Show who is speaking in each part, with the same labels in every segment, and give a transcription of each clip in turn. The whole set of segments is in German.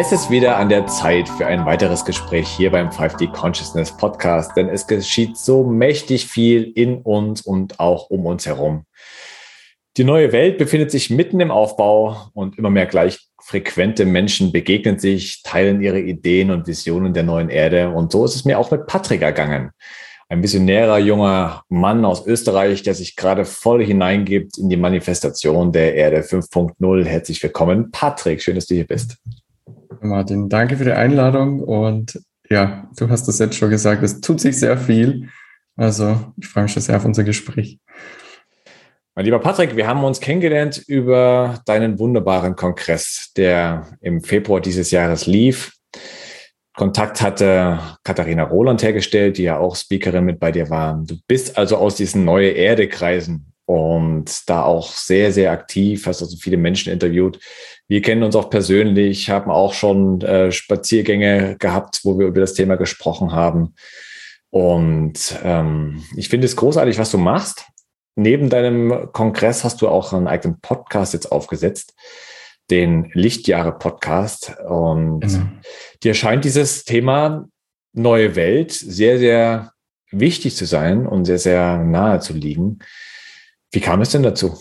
Speaker 1: Es ist wieder an der Zeit für ein weiteres Gespräch hier beim 5D Consciousness Podcast, denn es geschieht so mächtig viel in uns und auch um uns herum. Die neue Welt befindet sich mitten im Aufbau und immer mehr gleich frequente Menschen begegnen sich, teilen ihre Ideen und Visionen der neuen Erde. Und so ist es mir auch mit Patrick ergangen. Ein visionärer junger Mann aus Österreich, der sich gerade voll hineingibt in die Manifestation der Erde 5.0. Herzlich willkommen, Patrick. Schön, dass du hier bist.
Speaker 2: Martin, danke für die Einladung und ja, du hast das jetzt schon gesagt, es tut sich sehr viel. Also ich freue mich schon sehr auf unser Gespräch.
Speaker 1: Mein lieber Patrick, wir haben uns kennengelernt über deinen wunderbaren Kongress, der im Februar dieses Jahres lief. Kontakt hatte Katharina Roland hergestellt, die ja auch Speakerin mit bei dir war. Du bist also aus diesen neue Erde Kreisen und da auch sehr, sehr aktiv, hast also viele Menschen interviewt. Wir kennen uns auch persönlich, haben auch schon äh, Spaziergänge gehabt, wo wir über das Thema gesprochen haben. Und ähm, ich finde es großartig, was du machst. Neben deinem Kongress hast du auch einen eigenen Podcast jetzt aufgesetzt, den Lichtjahre-Podcast. Und genau. dir scheint dieses Thema neue Welt sehr, sehr wichtig zu sein und sehr, sehr nahe zu liegen. Wie kam es denn dazu?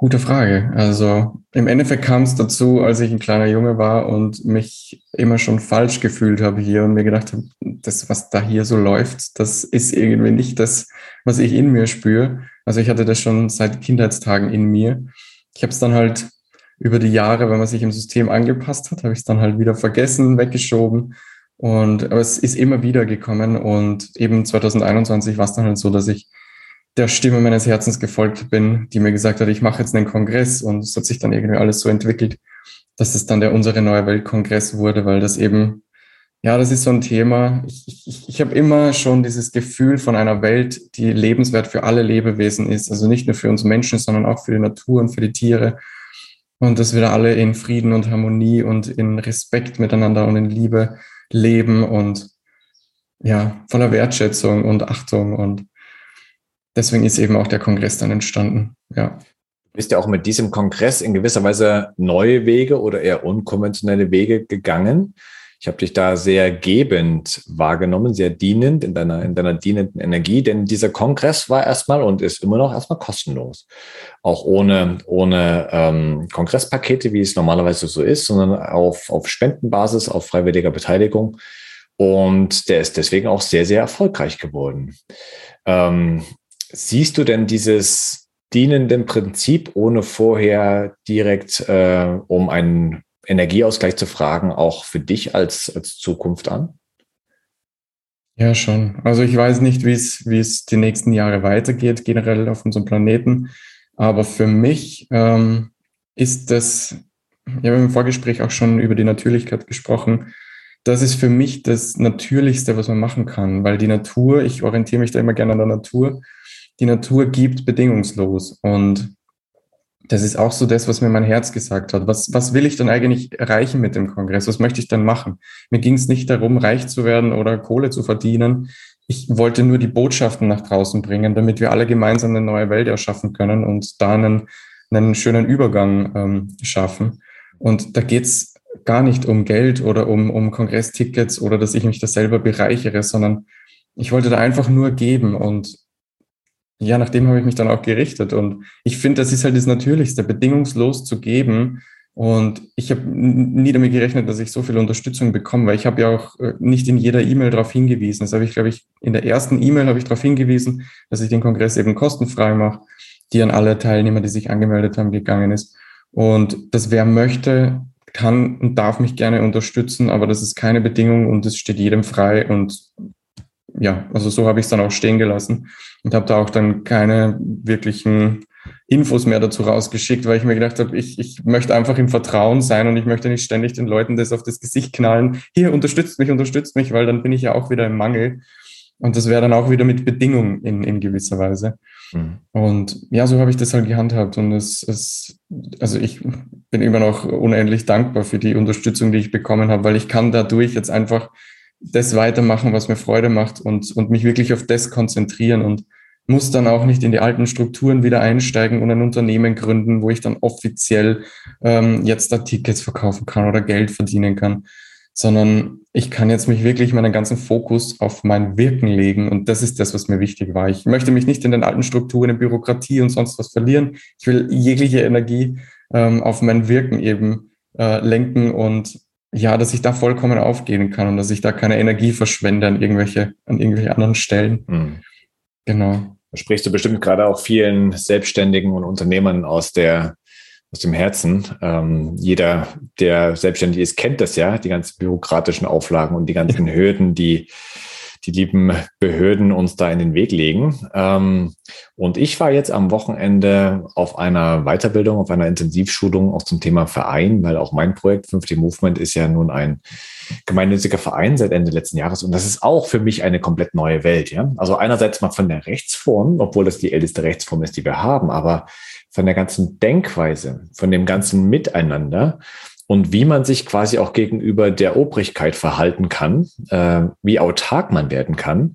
Speaker 2: Gute Frage. Also im Endeffekt kam es dazu, als ich ein kleiner Junge war und mich immer schon falsch gefühlt habe hier und mir gedacht habe, das, was da hier so läuft, das ist irgendwie nicht das, was ich in mir spüre. Also ich hatte das schon seit Kindheitstagen in mir. Ich habe es dann halt über die Jahre, wenn man sich im System angepasst hat, habe ich es dann halt wieder vergessen, weggeschoben. Und aber es ist immer wieder gekommen und eben 2021 war es dann halt so, dass ich der Stimme meines Herzens gefolgt bin, die mir gesagt hat, ich mache jetzt einen Kongress und es hat sich dann irgendwie alles so entwickelt, dass es dann der Unsere Neue Welt Kongress wurde, weil das eben, ja, das ist so ein Thema. Ich, ich, ich habe immer schon dieses Gefühl von einer Welt, die lebenswert für alle Lebewesen ist, also nicht nur für uns Menschen, sondern auch für die Natur und für die Tiere. Und dass wir da alle in Frieden und Harmonie und in Respekt miteinander und in Liebe leben und ja, voller Wertschätzung und Achtung und deswegen ist eben auch der Kongress dann entstanden. Ja.
Speaker 1: Du bist ja auch mit diesem Kongress in gewisser Weise neue Wege oder eher unkonventionelle Wege gegangen. Ich habe dich da sehr gebend wahrgenommen, sehr dienend in deiner, in deiner dienenden Energie, denn dieser Kongress war erstmal und ist immer noch erstmal kostenlos. Auch ohne, ohne ähm, Kongresspakete, wie es normalerweise so ist, sondern auf, auf Spendenbasis, auf freiwilliger Beteiligung. Und der ist deswegen auch sehr, sehr erfolgreich geworden. Ähm, Siehst du denn dieses dienende Prinzip, ohne vorher direkt äh, um einen Energieausgleich zu fragen, auch für dich als, als Zukunft an?
Speaker 2: Ja, schon. Also ich weiß nicht, wie es, wie es die nächsten Jahre weitergeht, generell auf unserem Planeten. Aber für mich ähm, ist das, ich habe im Vorgespräch auch schon über die Natürlichkeit gesprochen, das ist für mich das Natürlichste, was man machen kann, weil die Natur, ich orientiere mich da immer gerne an der Natur, die Natur gibt bedingungslos. Und das ist auch so das, was mir mein Herz gesagt hat. Was, was will ich denn eigentlich erreichen mit dem Kongress? Was möchte ich denn machen? Mir ging es nicht darum, reich zu werden oder Kohle zu verdienen. Ich wollte nur die Botschaften nach draußen bringen, damit wir alle gemeinsam eine neue Welt erschaffen können und da einen, einen schönen Übergang ähm, schaffen. Und da geht's gar nicht um Geld oder um, um Kongresstickets oder dass ich mich da selber bereichere, sondern ich wollte da einfach nur geben und ja, nach dem habe ich mich dann auch gerichtet. Und ich finde, das ist halt das Natürlichste, bedingungslos zu geben. Und ich habe nie damit gerechnet, dass ich so viel Unterstützung bekomme, weil ich habe ja auch äh, nicht in jeder E-Mail darauf hingewiesen. Das habe ich, glaube ich, in der ersten E-Mail habe ich darauf hingewiesen, dass ich den Kongress eben kostenfrei mache, die an alle Teilnehmer, die sich angemeldet haben, gegangen ist. Und das wer möchte, kann und darf mich gerne unterstützen, aber das ist keine Bedingung und es steht jedem frei. Und ja, also so habe ich es dann auch stehen gelassen und habe da auch dann keine wirklichen Infos mehr dazu rausgeschickt, weil ich mir gedacht habe, ich, ich möchte einfach im Vertrauen sein und ich möchte nicht ständig den Leuten das auf das Gesicht knallen. Hier, unterstützt mich, unterstützt mich, weil dann bin ich ja auch wieder im Mangel. Und das wäre dann auch wieder mit Bedingungen in, in gewisser Weise. Mhm. Und ja, so habe ich das halt gehandhabt. Und es, es, also ich bin immer noch unendlich dankbar für die Unterstützung, die ich bekommen habe, weil ich kann dadurch jetzt einfach das weitermachen, was mir Freude macht und, und mich wirklich auf das konzentrieren und muss dann auch nicht in die alten Strukturen wieder einsteigen und ein Unternehmen gründen, wo ich dann offiziell ähm, jetzt da Tickets verkaufen kann oder Geld verdienen kann, sondern ich kann jetzt mich wirklich meinen ganzen Fokus auf mein Wirken legen und das ist das, was mir wichtig war. Ich möchte mich nicht in den alten Strukturen, in Bürokratie und sonst was verlieren. Ich will jegliche Energie ähm, auf mein Wirken eben äh, lenken und ja, dass ich da vollkommen aufgehen kann und dass ich da keine Energie verschwende an irgendwelche, an irgendwelche anderen Stellen. Mhm.
Speaker 1: Genau. Da sprichst du bestimmt gerade auch vielen Selbstständigen und Unternehmern aus der aus dem Herzen. Ähm, jeder, der selbstständig ist, kennt das ja, die ganzen bürokratischen Auflagen und die ganzen Hürden, die die lieben Behörden uns da in den Weg legen. Ähm, und ich war jetzt am Wochenende auf einer Weiterbildung, auf einer Intensivschulung auch zum Thema Verein, weil auch mein Projekt 50 Movement ist ja nun ein gemeinnütziger Verein seit Ende letzten Jahres. Und das ist auch für mich eine komplett neue Welt. Ja? Also einerseits mal von der Rechtsform, obwohl das die älteste Rechtsform ist, die wir haben, aber von der ganzen Denkweise, von dem ganzen Miteinander und wie man sich quasi auch gegenüber der Obrigkeit verhalten kann, äh, wie autark man werden kann.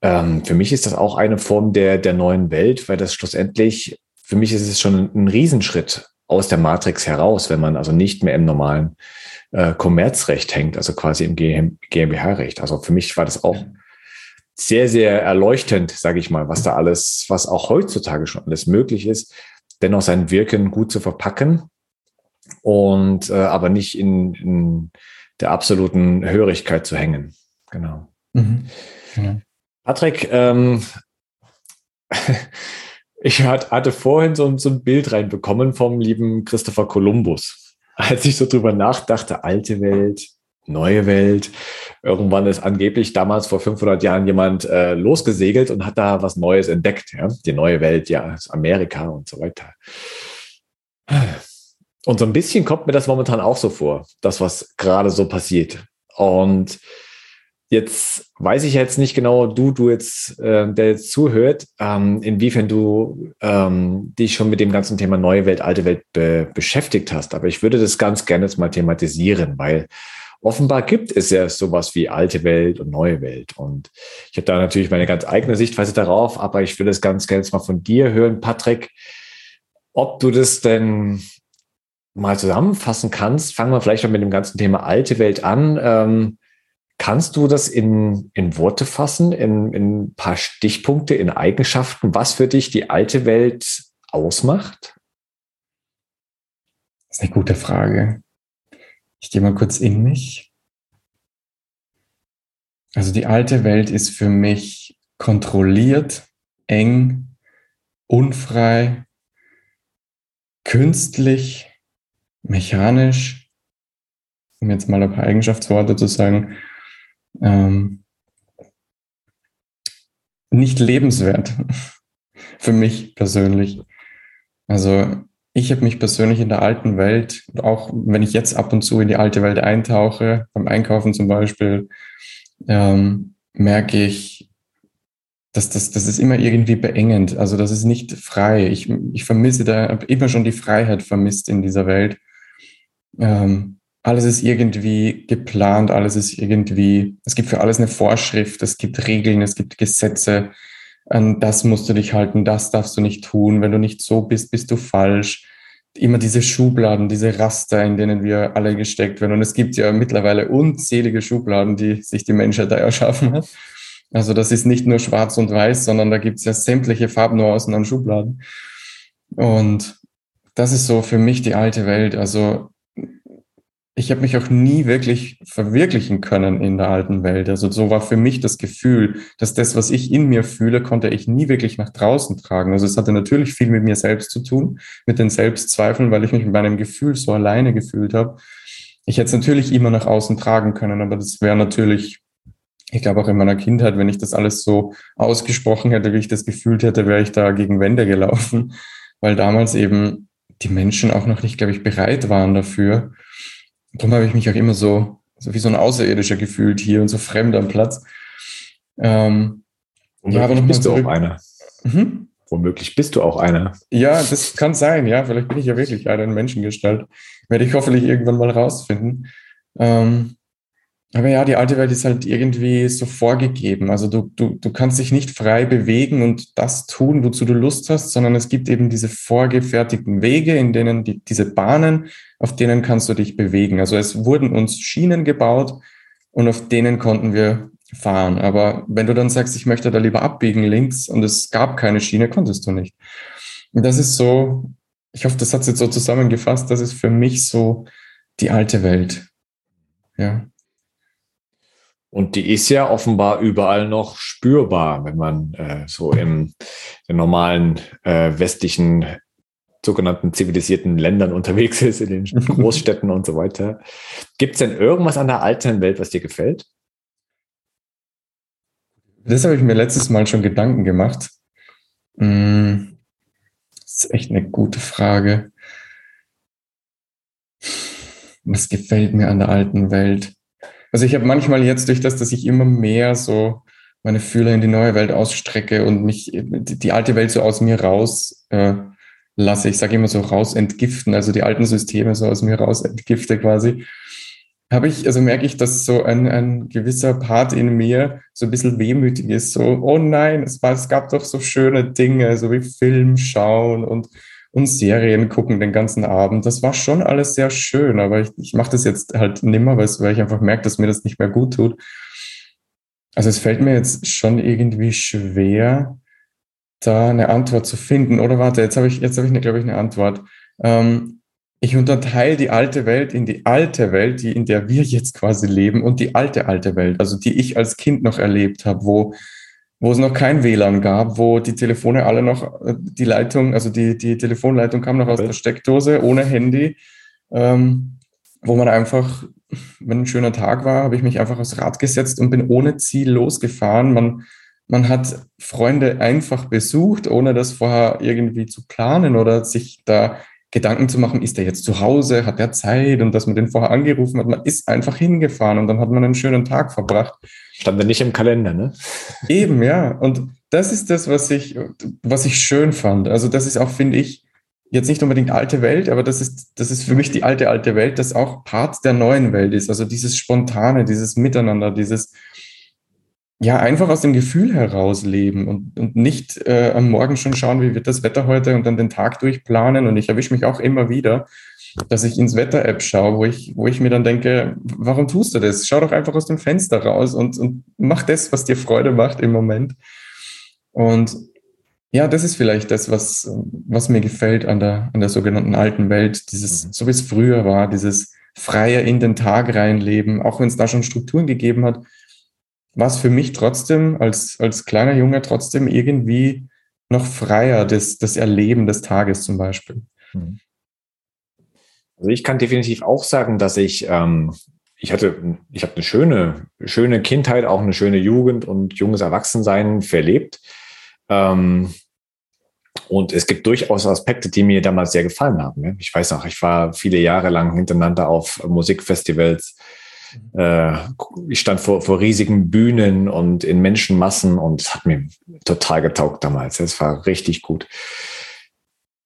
Speaker 1: Ähm, für mich ist das auch eine Form der, der neuen Welt, weil das schlussendlich, für mich ist es schon ein Riesenschritt aus der Matrix heraus, wenn man also nicht mehr im normalen äh, Kommerzrecht hängt, also quasi im GmbH-Recht. Also für mich war das auch sehr, sehr erleuchtend, sage ich mal, was da alles, was auch heutzutage schon alles möglich ist, dennoch sein Wirken gut zu verpacken und äh, aber nicht in, in der absoluten Hörigkeit zu hängen. Genau. Mhm. Ja. Patrick, ähm, ich hatte vorhin so, so, ein Bild reinbekommen vom lieben Christopher Columbus. Als ich so drüber nachdachte, alte Welt, neue Welt. Irgendwann ist angeblich damals vor 500 Jahren jemand äh, losgesegelt und hat da was Neues entdeckt. Ja? Die neue Welt, ja, Amerika und so weiter. Und so ein bisschen kommt mir das momentan auch so vor, das, was gerade so passiert. Und jetzt weiß ich jetzt nicht genau, du, du jetzt, äh, der jetzt zuhört, ähm, inwiefern du ähm, dich schon mit dem ganzen Thema neue Welt, alte Welt be beschäftigt hast. Aber ich würde das ganz gerne jetzt mal thematisieren, weil offenbar gibt es ja sowas wie alte Welt und neue Welt. Und ich habe da natürlich meine ganz eigene Sichtweise darauf, aber ich würde es ganz gerne jetzt mal von dir hören, Patrick, ob du das denn mal zusammenfassen kannst, fangen wir vielleicht mal mit dem ganzen Thema alte Welt an. Ähm, kannst du das in, in Worte fassen, in, in ein paar Stichpunkte, in Eigenschaften, was für dich die alte Welt ausmacht?
Speaker 2: Das ist eine gute Frage. Ich gehe mal kurz in mich. Also die alte Welt ist für mich kontrolliert, eng, unfrei, künstlich, mechanisch, um jetzt mal ein paar Eigenschaftsworte zu sagen, ähm, nicht lebenswert für mich persönlich. Also ich habe mich persönlich in der alten Welt, auch wenn ich jetzt ab und zu in die alte Welt eintauche, beim Einkaufen zum Beispiel, ähm, merke ich, dass das, das ist immer irgendwie beengend. Also das ist nicht frei. Ich, ich vermisse da, immer schon die Freiheit vermisst in dieser Welt. Ähm, alles ist irgendwie geplant, alles ist irgendwie, es gibt für alles eine Vorschrift, es gibt Regeln, es gibt Gesetze. An das musst du dich halten, das darfst du nicht tun. Wenn du nicht so bist, bist du falsch. Immer diese Schubladen, diese Raster, in denen wir alle gesteckt werden. Und es gibt ja mittlerweile unzählige Schubladen, die sich die Menschheit da erschaffen hat. Also das ist nicht nur schwarz und weiß, sondern da gibt es ja sämtliche Farbnuancen an Schubladen. Und das ist so für mich die alte Welt. Also ich habe mich auch nie wirklich verwirklichen können in der alten Welt. Also so war für mich das Gefühl, dass das, was ich in mir fühle, konnte ich nie wirklich nach draußen tragen. Also es hatte natürlich viel mit mir selbst zu tun, mit den Selbstzweifeln, weil ich mich mit meinem Gefühl so alleine gefühlt habe. Ich hätte es natürlich immer nach außen tragen können, aber das wäre natürlich, ich glaube auch in meiner Kindheit, wenn ich das alles so ausgesprochen hätte, wie ich das gefühlt hätte, wäre ich da gegen Wände gelaufen. weil damals eben die Menschen auch noch nicht, glaube ich, bereit waren dafür. Darum habe ich mich auch immer so, so wie so ein Außerirdischer gefühlt hier und so fremd am Platz. Ähm,
Speaker 1: ja, aber bist du auch einer. Mhm. Womöglich bist du auch einer.
Speaker 2: Ja, das kann sein, ja. Vielleicht bin ich ja wirklich einer in Menschengestalt. Werde ich hoffentlich irgendwann mal rausfinden. Ähm, aber ja, die alte Welt ist halt irgendwie so vorgegeben. Also du, du, du kannst dich nicht frei bewegen und das tun, wozu du Lust hast, sondern es gibt eben diese vorgefertigten Wege, in denen die, diese Bahnen, auf denen kannst du dich bewegen. Also es wurden uns Schienen gebaut und auf denen konnten wir fahren. Aber wenn du dann sagst, ich möchte da lieber abbiegen links und es gab keine Schiene, konntest du nicht. Und das ist so, ich hoffe, das hat jetzt so zusammengefasst, das ist für mich so die alte Welt. Ja.
Speaker 1: Und die ist ja offenbar überall noch spürbar, wenn man äh, so im den normalen äh, westlichen sogenannten zivilisierten Ländern unterwegs ist, in den Großstädten und so weiter. Gibt es denn irgendwas an der alten Welt, was dir gefällt?
Speaker 2: Das habe ich mir letztes Mal schon Gedanken gemacht. Hm, das ist echt eine gute Frage. Was gefällt mir an der alten Welt? Also ich habe manchmal jetzt durch das, dass ich immer mehr so meine Fühler in die neue Welt ausstrecke und mich die alte Welt so aus mir raus äh, lasse. Ich sage immer so raus entgiften, also die alten Systeme so aus mir raus entgifte quasi. Habe ich, also merke ich, dass so ein, ein gewisser Part in mir so ein bisschen wehmütig ist. So, oh nein, es, war, es gab doch so schöne Dinge, so wie Film schauen und und Serien gucken den ganzen Abend. Das war schon alles sehr schön, aber ich, ich mache das jetzt halt nimmer, weil ich einfach merke, dass mir das nicht mehr gut tut. Also es fällt mir jetzt schon irgendwie schwer, da eine Antwort zu finden. Oder warte, jetzt habe ich, jetzt habe ich, glaube ich, eine Antwort. Ähm, ich unterteile die alte Welt in die alte Welt, die in der wir jetzt quasi leben, und die alte alte Welt, also die ich als Kind noch erlebt habe, wo wo es noch kein WLAN gab, wo die Telefone alle noch, äh, die Leitung, also die, die Telefonleitung kam noch aus der Steckdose ohne Handy, ähm, wo man einfach, wenn ein schöner Tag war, habe ich mich einfach aufs Rad gesetzt und bin ohne Ziel losgefahren. Man, man hat Freunde einfach besucht, ohne das vorher irgendwie zu planen oder sich da Gedanken zu machen, ist er jetzt zu Hause, hat er Zeit und dass man den vorher angerufen hat. Man ist einfach hingefahren und dann hat man einen schönen Tag verbracht.
Speaker 1: Stand er nicht im Kalender, ne?
Speaker 2: Eben, ja. Und das ist das, was ich, was ich schön fand. Also das ist auch, finde ich, jetzt nicht unbedingt alte Welt, aber das ist, das ist für mich die alte, alte Welt, das auch Part der neuen Welt ist. Also dieses Spontane, dieses Miteinander, dieses, ja, einfach aus dem Gefühl heraus leben und, und nicht äh, am Morgen schon schauen, wie wird das Wetter heute und dann den Tag durchplanen. Und ich erwische mich auch immer wieder, dass ich ins Wetter-App schaue, wo ich, wo ich mir dann denke, warum tust du das? Schau doch einfach aus dem Fenster raus und, und mach das, was dir Freude macht im Moment. Und ja, das ist vielleicht das, was, was mir gefällt an der, an der sogenannten alten Welt. Dieses, mhm. so wie es früher war, dieses freie in den Tag reinleben, auch wenn es da schon Strukturen gegeben hat, war es für mich trotzdem als, als kleiner Junge trotzdem irgendwie noch freier, das, das Erleben des Tages zum Beispiel. Hm.
Speaker 1: Also ich kann definitiv auch sagen, dass ich, ähm, ich hatte, ich habe eine schöne, schöne Kindheit, auch eine schöne Jugend und junges Erwachsensein verlebt. Ähm, und es gibt durchaus Aspekte, die mir damals sehr gefallen haben. Ich weiß noch, ich war viele Jahre lang hintereinander auf Musikfestivals äh, ich stand vor, vor riesigen Bühnen und in Menschenmassen und es hat mir total getaugt damals. Es war richtig gut.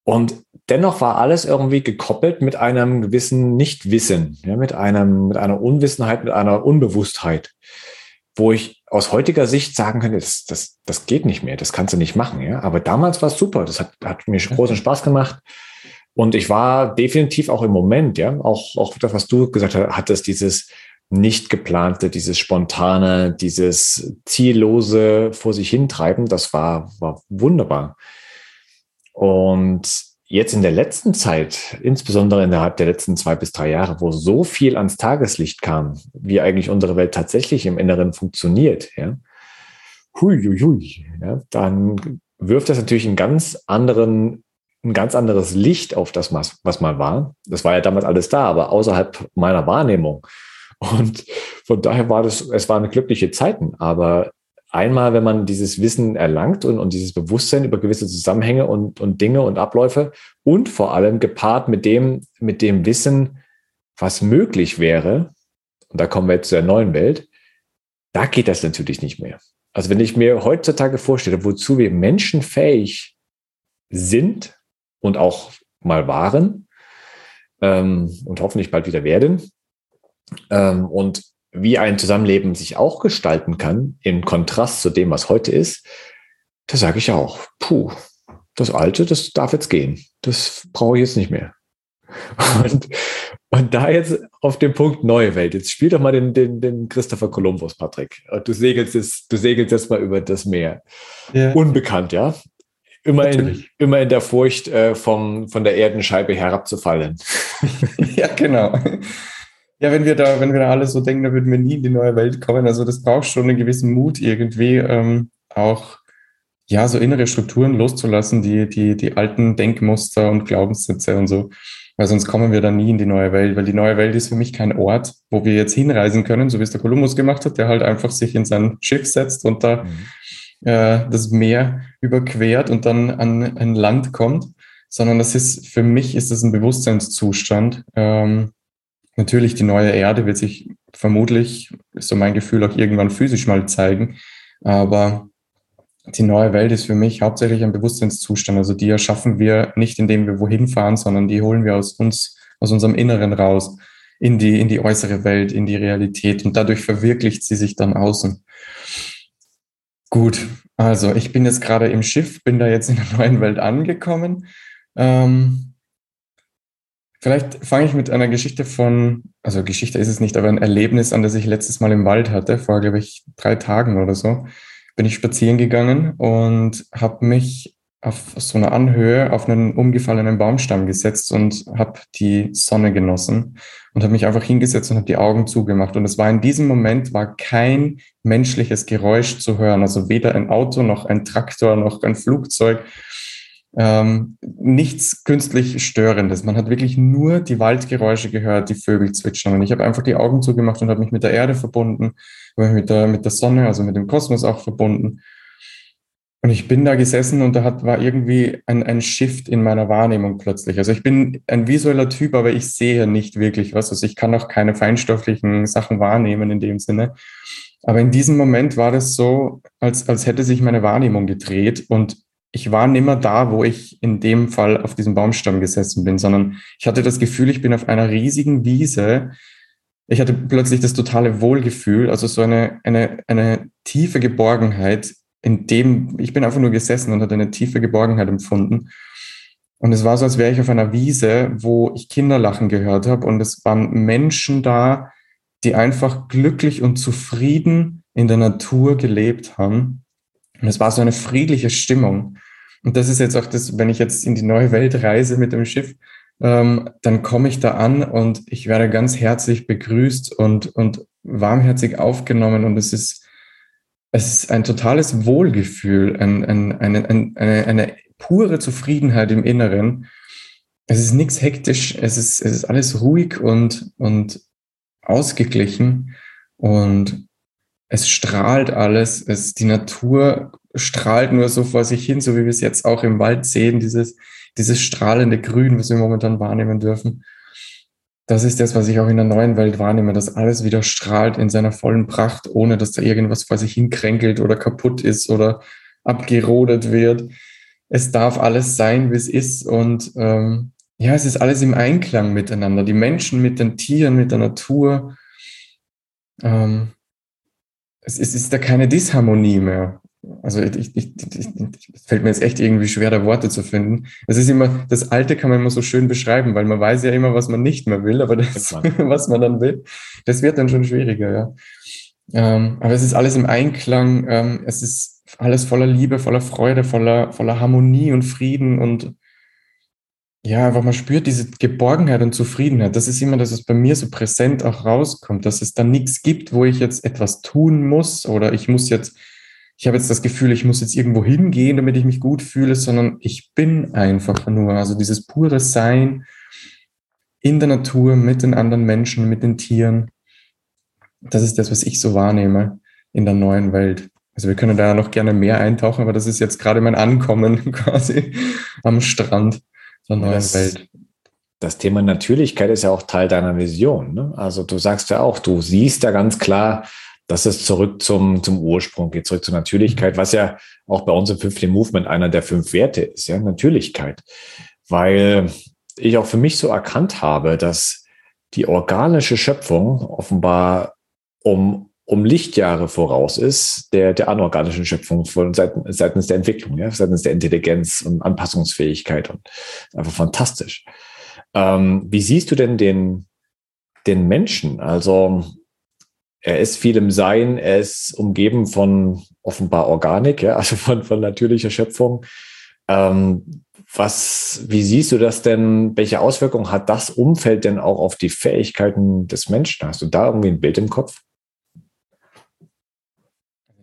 Speaker 1: Und dennoch war alles irgendwie gekoppelt mit einem gewissen Nichtwissen, ja, mit einem, mit einer Unwissenheit, mit einer Unbewusstheit, wo ich aus heutiger Sicht sagen könnte, das, das, das geht nicht mehr, das kannst du nicht machen, ja. Aber damals war es super, das hat, hat mir großen Spaß gemacht. Und ich war definitiv auch im Moment, ja, auch, auch das, was du gesagt hast, hattest, dieses, nicht geplante, dieses spontane, dieses ziellose vor sich hintreiben, das war, war wunderbar. Und jetzt in der letzten Zeit, insbesondere innerhalb der letzten zwei bis drei Jahre, wo so viel ans Tageslicht kam, wie eigentlich unsere Welt tatsächlich im Inneren funktioniert, ja, hui, hui, hui, ja, dann wirft das natürlich einen ganz anderen, ein ganz anderes Licht auf das, was mal war. Das war ja damals alles da, aber außerhalb meiner Wahrnehmung. Und von daher war das, es waren glückliche Zeiten, aber einmal, wenn man dieses Wissen erlangt und, und dieses Bewusstsein über gewisse Zusammenhänge und, und Dinge und Abläufe und vor allem gepaart mit dem, mit dem Wissen, was möglich wäre, und da kommen wir jetzt zu der neuen Welt, da geht das natürlich nicht mehr. Also wenn ich mir heutzutage vorstelle, wozu wir menschenfähig sind und auch mal waren ähm, und hoffentlich bald wieder werden, ähm, und wie ein Zusammenleben sich auch gestalten kann, im Kontrast zu dem, was heute ist, da sage ich auch, puh, das Alte, das darf jetzt gehen. Das brauche ich jetzt nicht mehr. Und, und da jetzt auf dem Punkt neue Welt. Jetzt spiel doch mal den, den, den Christopher Columbus, Patrick. Du segelst jetzt, du segelst jetzt mal über das Meer. Ja. Unbekannt, ja. Immer in, immer in der Furcht, äh, vom, von der Erdenscheibe herabzufallen.
Speaker 2: ja, genau. Ja, wenn wir da, wenn wir da alle so denken, dann würden wir nie in die neue Welt kommen. Also das braucht schon einen gewissen Mut irgendwie, ähm, auch ja, so innere Strukturen loszulassen, die, die, die alten Denkmuster und Glaubenssätze und so. Weil sonst kommen wir da nie in die neue Welt, weil die neue Welt ist für mich kein Ort, wo wir jetzt hinreisen können, so wie es der Kolumbus gemacht hat, der halt einfach sich in sein Schiff setzt und da mhm. äh, das Meer überquert und dann an ein Land kommt, sondern das ist, für mich ist das ein Bewusstseinszustand, ähm, Natürlich, die neue Erde wird sich vermutlich, so mein Gefühl, auch irgendwann physisch mal zeigen. Aber die neue Welt ist für mich hauptsächlich ein Bewusstseinszustand. Also die erschaffen wir nicht, indem wir wohin fahren, sondern die holen wir aus uns, aus unserem Inneren raus, in die, in die äußere Welt, in die Realität. Und dadurch verwirklicht sie sich dann außen. Gut, also ich bin jetzt gerade im Schiff, bin da jetzt in der neuen Welt angekommen. Ähm, Vielleicht fange ich mit einer Geschichte von, also Geschichte ist es nicht, aber ein Erlebnis an, das ich letztes Mal im Wald hatte, vor, glaube ich, drei Tagen oder so. Bin ich spazieren gegangen und habe mich auf so einer Anhöhe auf einen umgefallenen Baumstamm gesetzt und habe die Sonne genossen und habe mich einfach hingesetzt und habe die Augen zugemacht. Und es war in diesem Moment war kein menschliches Geräusch zu hören, also weder ein Auto noch ein Traktor noch ein Flugzeug ähm, nichts künstlich Störendes. Man hat wirklich nur die Waldgeräusche gehört, die Vögel zwitschern. Und ich habe einfach die Augen zugemacht und habe mich mit der Erde verbunden, mit der, mit der Sonne, also mit dem Kosmos auch verbunden. Und ich bin da gesessen und da hat, war irgendwie ein, ein Shift in meiner Wahrnehmung plötzlich. Also ich bin ein visueller Typ, aber ich sehe nicht wirklich was. Also ich kann auch keine feinstofflichen Sachen wahrnehmen in dem Sinne. Aber in diesem Moment war das so, als, als hätte sich meine Wahrnehmung gedreht und ich war nimmer da, wo ich in dem Fall auf diesem Baumstamm gesessen bin, sondern ich hatte das Gefühl, ich bin auf einer riesigen Wiese. Ich hatte plötzlich das totale Wohlgefühl, also so eine, eine, eine tiefe Geborgenheit, in dem ich bin einfach nur gesessen und hatte eine tiefe Geborgenheit empfunden. Und es war so, als wäre ich auf einer Wiese, wo ich Kinderlachen gehört habe und es waren Menschen da, die einfach glücklich und zufrieden in der Natur gelebt haben und es war so eine friedliche Stimmung. Und das ist jetzt auch das, wenn ich jetzt in die neue Welt reise mit dem Schiff, ähm, dann komme ich da an und ich werde ganz herzlich begrüßt und, und warmherzig aufgenommen. Und es ist, es ist ein totales Wohlgefühl, ein, ein, eine, ein, eine, eine pure Zufriedenheit im Inneren. Es ist nichts hektisch, es ist, es ist alles ruhig und, und ausgeglichen. Und es strahlt alles, es, die Natur strahlt nur so vor sich hin, so wie wir es jetzt auch im Wald sehen, dieses, dieses strahlende Grün, was wir momentan wahrnehmen dürfen. Das ist das, was ich auch in der neuen Welt wahrnehme, dass alles wieder strahlt in seiner vollen Pracht, ohne dass da irgendwas vor sich hinkränkelt oder kaputt ist oder abgerodet wird. Es darf alles sein, wie es ist und ähm, ja, es ist alles im Einklang miteinander. Die Menschen mit den Tieren, mit der Natur. Ähm, es, es ist da keine Disharmonie mehr. Also ich, ich, ich, es fällt mir jetzt echt irgendwie schwer, da Worte zu finden. Es ist immer, das Alte kann man immer so schön beschreiben, weil man weiß ja immer, was man nicht mehr will, aber das, was man dann will, das wird dann schon schwieriger, ja. Ähm, aber es ist alles im Einklang, ähm, es ist alles voller Liebe, voller Freude, voller, voller Harmonie und Frieden und ja, einfach man spürt diese Geborgenheit und Zufriedenheit. Das ist immer das, was bei mir so präsent auch rauskommt, dass es dann nichts gibt, wo ich jetzt etwas tun muss oder ich muss jetzt, ich habe jetzt das Gefühl, ich muss jetzt irgendwo hingehen, damit ich mich gut fühle, sondern ich bin einfach nur. Also dieses pure Sein in der Natur, mit den anderen Menschen, mit den Tieren. Das ist das, was ich so wahrnehme in der neuen Welt. Also wir können da noch gerne mehr eintauchen, aber das ist jetzt gerade mein Ankommen quasi am Strand der neuen das, Welt.
Speaker 1: Das Thema Natürlichkeit ist ja auch Teil deiner Vision. Ne? Also du sagst ja auch, du siehst ja ganz klar, dass es zurück zum, zum Ursprung geht, zurück zur Natürlichkeit, was ja auch bei uns im Fünften Movement einer der fünf Werte ist, ja, Natürlichkeit. Weil ich auch für mich so erkannt habe, dass die organische Schöpfung offenbar um, um Lichtjahre voraus ist der, der anorganischen Schöpfung von seitens, seitens der Entwicklung, ja, seitens der Intelligenz und Anpassungsfähigkeit und einfach fantastisch. Ähm, wie siehst du denn den, den Menschen? Also er ist viel im Sein, er ist umgeben von offenbar Organik, ja, also von, von natürlicher Schöpfung. Ähm, was, wie siehst du das denn? Welche Auswirkungen hat das Umfeld denn auch auf die Fähigkeiten des Menschen? Hast du da irgendwie ein Bild im Kopf?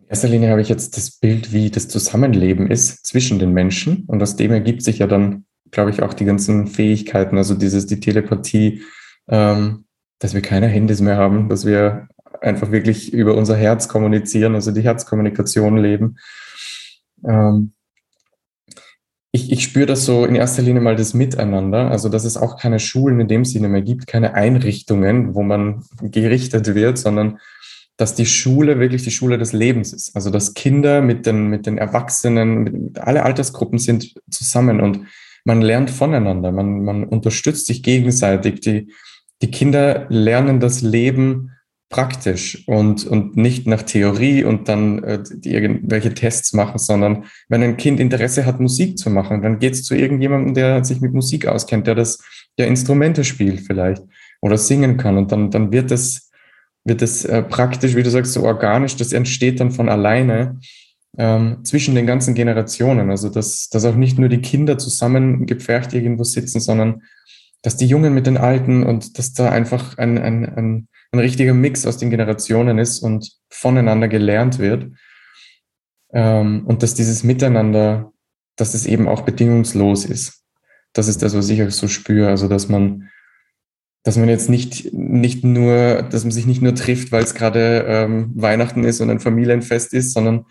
Speaker 2: In erster Linie habe ich jetzt das Bild, wie das Zusammenleben ist zwischen den Menschen. Und aus dem ergibt sich ja dann, glaube ich, auch die ganzen Fähigkeiten, also dieses, die Telepathie, ähm, dass wir keine Handys mehr haben, dass wir einfach wirklich über unser Herz kommunizieren, also die Herzkommunikation leben. Ähm, ich, ich spüre das so in erster Linie mal das Miteinander, also dass es auch keine Schulen in dem Sinne mehr gibt, keine Einrichtungen, wo man gerichtet wird, sondern dass die Schule wirklich die Schule des Lebens ist. Also dass Kinder mit den, mit den Erwachsenen, mit, alle Altersgruppen sind zusammen und man lernt voneinander, man, man unterstützt sich gegenseitig. Die, die Kinder lernen das Leben praktisch und, und nicht nach Theorie und dann äh, irgendwelche Tests machen, sondern wenn ein Kind Interesse hat, Musik zu machen, dann geht es zu irgendjemandem, der sich mit Musik auskennt, der das, der Instrumente spielt vielleicht oder singen kann und dann, dann wird es, wird es äh, praktisch, wie du sagst, so organisch, das entsteht dann von alleine ähm, zwischen den ganzen Generationen. Also dass, dass auch nicht nur die Kinder zusammengepfercht irgendwo sitzen, sondern dass die Jungen mit den Alten und dass da einfach ein, ein, ein ein richtiger Mix aus den Generationen ist und voneinander gelernt wird. Ähm, und dass dieses Miteinander, dass es eben auch bedingungslos ist. Das ist das, was ich auch so spüre. Also, dass man, dass man jetzt nicht, nicht nur, dass man sich nicht nur trifft, weil es gerade ähm, Weihnachten ist und ein Familienfest ist, sondern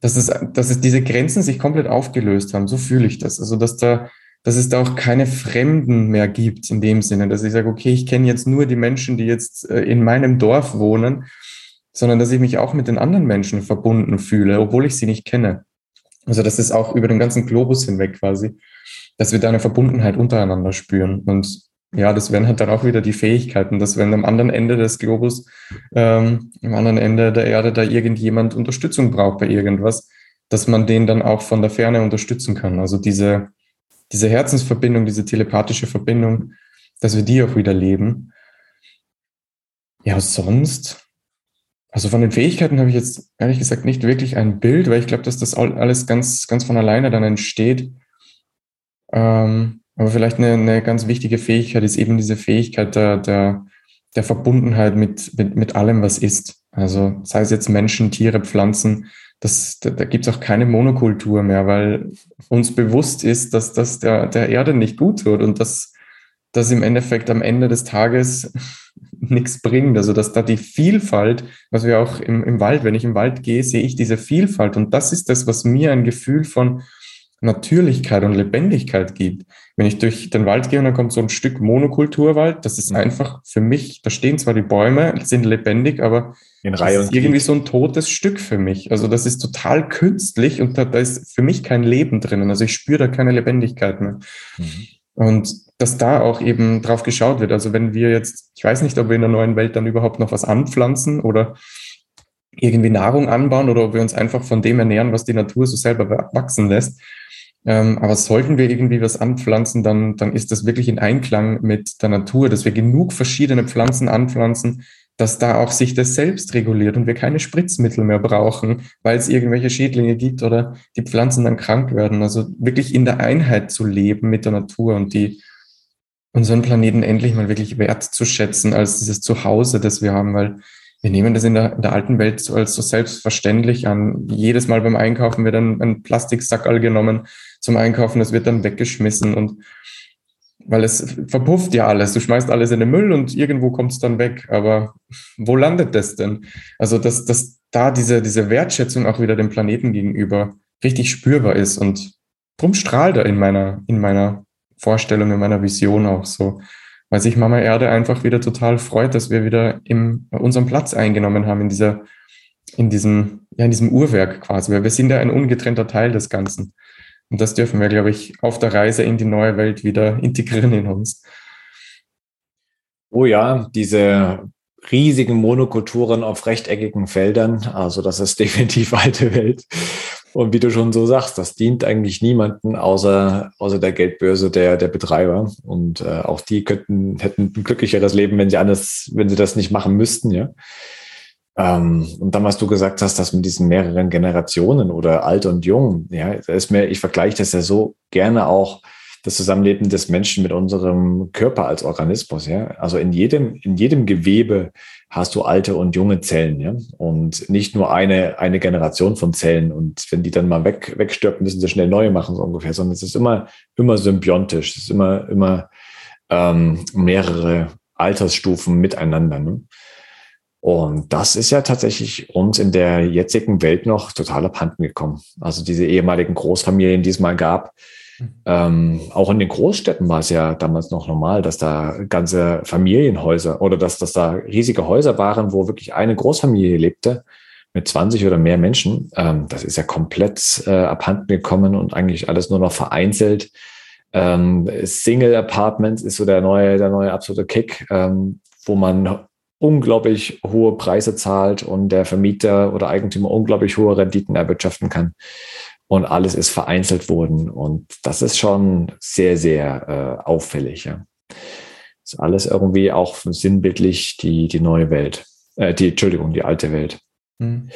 Speaker 2: dass es, dass es diese Grenzen sich komplett aufgelöst haben. So fühle ich das. Also, dass da dass es da auch keine Fremden mehr gibt in dem Sinne, dass ich sage, okay, ich kenne jetzt nur die Menschen, die jetzt äh, in meinem Dorf wohnen, sondern dass ich mich auch mit den anderen Menschen verbunden fühle, obwohl ich sie nicht kenne. Also das ist auch über den ganzen Globus hinweg quasi, dass wir da eine Verbundenheit untereinander spüren. Und ja, das wären halt dann auch wieder die Fähigkeiten, dass wenn am anderen Ende des Globus, ähm, am anderen Ende der Erde da irgendjemand Unterstützung braucht bei irgendwas, dass man den dann auch von der Ferne unterstützen kann. Also diese, diese Herzensverbindung, diese telepathische Verbindung, dass wir die auch wieder leben. Ja, sonst, also von den Fähigkeiten habe ich jetzt ehrlich gesagt nicht wirklich ein Bild, weil ich glaube, dass das alles ganz, ganz von alleine dann entsteht. Ähm, aber vielleicht eine, eine ganz wichtige Fähigkeit ist eben diese Fähigkeit der, der, der Verbundenheit mit, mit, mit allem, was ist. Also sei es jetzt Menschen, Tiere, Pflanzen, das, da, da gibt es auch keine Monokultur mehr, weil uns bewusst ist, dass das der, der Erde nicht gut tut und dass das im Endeffekt am Ende des Tages nichts bringt. Also dass da die Vielfalt, was wir auch im, im Wald, wenn ich im Wald gehe, sehe ich diese Vielfalt. Und das ist das, was mir ein Gefühl von Natürlichkeit und Lebendigkeit gibt. Wenn ich durch den Wald gehe und dann kommt so ein Stück Monokulturwald, das ist einfach für mich, da stehen zwar die Bäume, sind lebendig, aber das ist irgendwie so ein totes Stück für mich. Also das ist total künstlich und da, da ist für mich kein Leben drinnen. Also ich spüre da keine Lebendigkeit mehr. Mhm. Und dass da auch eben drauf geschaut wird. Also wenn wir jetzt, ich weiß nicht, ob wir in der neuen Welt dann überhaupt noch was anpflanzen oder irgendwie Nahrung anbauen oder ob wir uns einfach von dem ernähren, was die Natur so selber wachsen lässt. Ähm, aber sollten wir irgendwie was anpflanzen, dann, dann ist das wirklich in Einklang mit der Natur, dass wir genug verschiedene Pflanzen anpflanzen, dass da auch sich das selbst reguliert und wir keine Spritzmittel mehr brauchen, weil es irgendwelche Schädlinge gibt oder die Pflanzen dann krank werden. Also wirklich in der Einheit zu leben mit der Natur und die unseren Planeten endlich mal wirklich wertzuschätzen als dieses Zuhause, das wir haben, weil wir nehmen das in der, in der alten Welt so als so selbstverständlich an. Jedes Mal beim Einkaufen wird ein, ein Plastiksackerl genommen zum Einkaufen, das wird dann weggeschmissen und weil es verpufft ja alles. Du schmeißt alles in den Müll und irgendwo kommt es dann weg. Aber wo landet das denn? Also das, das, da diese, diese Wertschätzung auch wieder dem Planeten gegenüber richtig spürbar ist und drum strahlt er in meiner, in meiner Vorstellung, in meiner Vision auch so, weil sich Mama Erde einfach wieder total freut, dass wir wieder im, unseren Platz eingenommen haben in dieser, in diesem, ja, in diesem Uhrwerk quasi, weil wir sind ja ein ungetrennter Teil des Ganzen. Und das dürfen wir, glaube ich, auf der Reise in die neue Welt wieder integrieren in uns.
Speaker 1: Oh ja, diese riesigen Monokulturen auf rechteckigen Feldern. Also das ist definitiv alte Welt. Und wie du schon so sagst, das dient eigentlich niemanden außer, außer der Geldbörse der, der Betreiber. Und äh, auch die könnten, hätten ein glücklicheres Leben, wenn sie anders, wenn sie das nicht machen müssten, ja. Ähm, und dann, was du gesagt hast, dass mit diesen mehreren Generationen oder alt und jung, ja, da ist mir, ich vergleiche das ja so gerne auch das Zusammenleben des Menschen mit unserem Körper als Organismus. Ja? Also in jedem, in jedem Gewebe hast du alte und junge Zellen, ja. Und nicht nur eine, eine Generation von Zellen. Und wenn die dann mal weg, wegstirbt, müssen sie schnell neue machen, so ungefähr, sondern es ist immer, immer symbiontisch. Es ist immer, immer ähm, mehrere Altersstufen miteinander. Ne? Und das ist ja tatsächlich uns in der jetzigen Welt noch total abhanden gekommen. Also diese ehemaligen Großfamilien, die es mal gab, ähm, auch in den Großstädten war es ja damals noch normal, dass da ganze Familienhäuser oder dass, dass da riesige Häuser waren, wo wirklich eine Großfamilie lebte mit 20 oder mehr Menschen. Ähm, das ist ja komplett äh, abhanden gekommen und eigentlich alles nur noch vereinzelt. Ähm, Single Apartments ist so der neue, der neue absolute Kick, ähm, wo man unglaublich hohe Preise zahlt und der Vermieter oder Eigentümer unglaublich hohe Renditen erwirtschaften kann und alles ist vereinzelt worden. Und das ist schon sehr, sehr äh, auffällig. Ja. Ist alles irgendwie auch sinnbildlich die, die neue Welt, äh, die, Entschuldigung, die alte Welt. Mhm.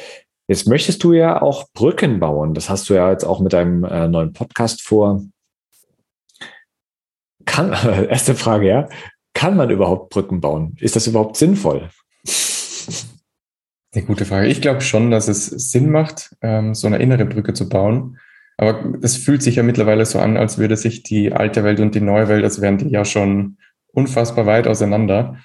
Speaker 1: Jetzt möchtest du ja auch Brücken bauen. Das hast du ja jetzt auch mit deinem äh, neuen Podcast vor. Kann, erste Frage, ja. Kann man überhaupt Brücken bauen? Ist das überhaupt sinnvoll?
Speaker 2: Eine gute Frage. Ich glaube schon, dass es Sinn macht, ähm, so eine innere Brücke zu bauen. Aber es fühlt sich ja mittlerweile so an, als würde sich die alte Welt und die neue Welt, als wären die ja schon unfassbar weit auseinander.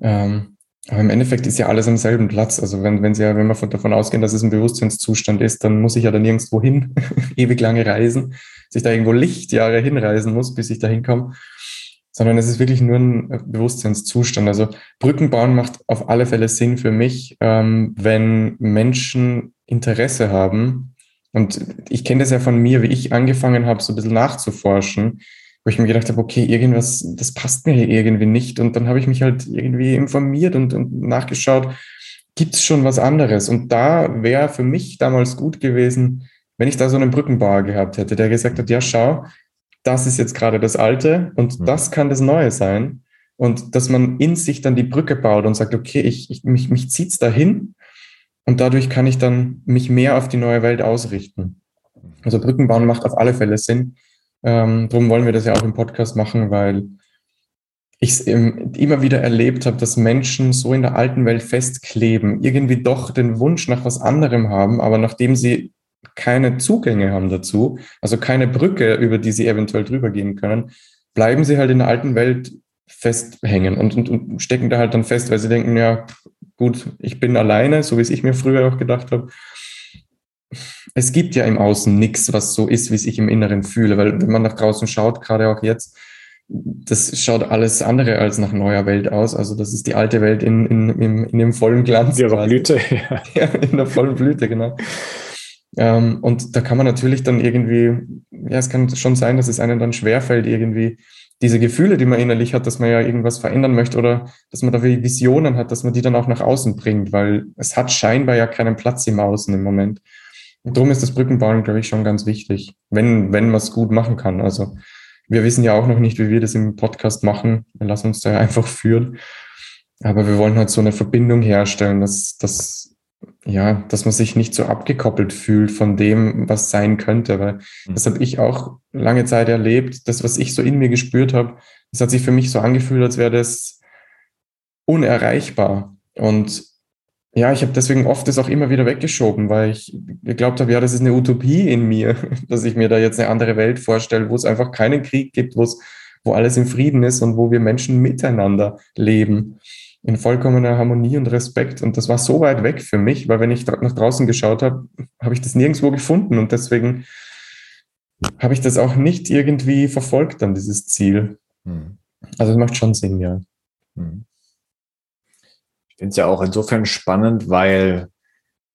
Speaker 2: Ähm, aber im Endeffekt ist ja alles am selben Platz. Also wenn, wenn, sie ja, wenn wir davon ausgehen, dass es ein Bewusstseinszustand ist, dann muss ich ja da nirgendwo hin, ewig lange reisen, sich da irgendwo Lichtjahre hinreisen muss, bis ich da hinkomme sondern es ist wirklich nur ein äh, Bewusstseinszustand. Also Brücken bauen macht auf alle Fälle Sinn für mich, ähm, wenn Menschen Interesse haben. Und ich kenne das ja von mir, wie ich angefangen habe, so ein bisschen nachzuforschen, wo ich mir gedacht habe, okay, irgendwas, das passt mir hier irgendwie nicht. Und dann habe ich mich halt irgendwie informiert und, und nachgeschaut, gibt es schon was anderes? Und da wäre für mich damals gut gewesen, wenn ich da so einen Brückenbauer gehabt hätte, der gesagt hat, ja, schau, das ist jetzt gerade das Alte und mhm. das kann das Neue sein. Und dass man in sich dann die Brücke baut und sagt, okay, ich, ich, mich, mich zieht's dahin und dadurch kann ich dann mich mehr auf die neue Welt ausrichten. Also Brückenbauen macht auf alle Fälle Sinn. Ähm, darum wollen wir das ja auch im Podcast machen, weil ich es immer wieder erlebt habe, dass Menschen so in der alten Welt festkleben, irgendwie doch den Wunsch nach was anderem haben, aber nachdem sie keine Zugänge haben dazu, also keine Brücke, über die sie eventuell drüber gehen können, bleiben sie halt in der alten Welt festhängen und, und, und stecken da halt dann fest, weil sie denken, ja, gut, ich bin alleine, so wie es ich mir früher auch gedacht habe. Es gibt ja im Außen nichts, was so ist, wie es ich im Inneren fühle, weil wenn man nach draußen schaut, gerade auch jetzt, das schaut alles andere als nach neuer Welt aus. Also das ist die alte Welt in, in, in, in dem vollen Glanz.
Speaker 1: Ihrer Blüte,
Speaker 2: ja. ja. In der vollen Blüte, genau. Ähm, und da kann man natürlich dann irgendwie, ja, es kann schon sein, dass es einem dann schwerfällt, irgendwie diese Gefühle, die man innerlich hat, dass man ja irgendwas verändern möchte oder dass man da Visionen hat, dass man die dann auch nach außen bringt, weil es hat scheinbar ja keinen Platz im Außen im Moment. Und darum ist das Brückenbauen, glaube ich, schon ganz wichtig, wenn, wenn man es gut machen kann. Also wir wissen ja auch noch nicht, wie wir das im Podcast machen. Wir lassen uns da ja einfach führen. Aber wir wollen halt so eine Verbindung herstellen, dass, dass ja, dass man sich nicht so abgekoppelt fühlt von dem, was sein könnte, weil mhm. das habe ich auch lange Zeit erlebt. Das, was ich so in mir gespürt habe, das hat sich für mich so angefühlt, als wäre das unerreichbar. Und ja, ich habe deswegen oft das auch immer wieder weggeschoben, weil ich geglaubt habe, ja, das ist eine Utopie in mir, dass ich mir da jetzt eine andere Welt vorstelle, wo es einfach keinen Krieg gibt, wo es, wo alles im Frieden ist und wo wir Menschen miteinander leben. In vollkommener Harmonie und Respekt. Und das war so weit weg für mich, weil wenn ich nach draußen geschaut habe, habe ich das nirgendwo gefunden. Und deswegen habe ich das auch nicht irgendwie verfolgt, dann dieses Ziel. Hm. Also es macht schon Sinn, ja. Hm.
Speaker 1: Ich finde es ja auch insofern spannend, weil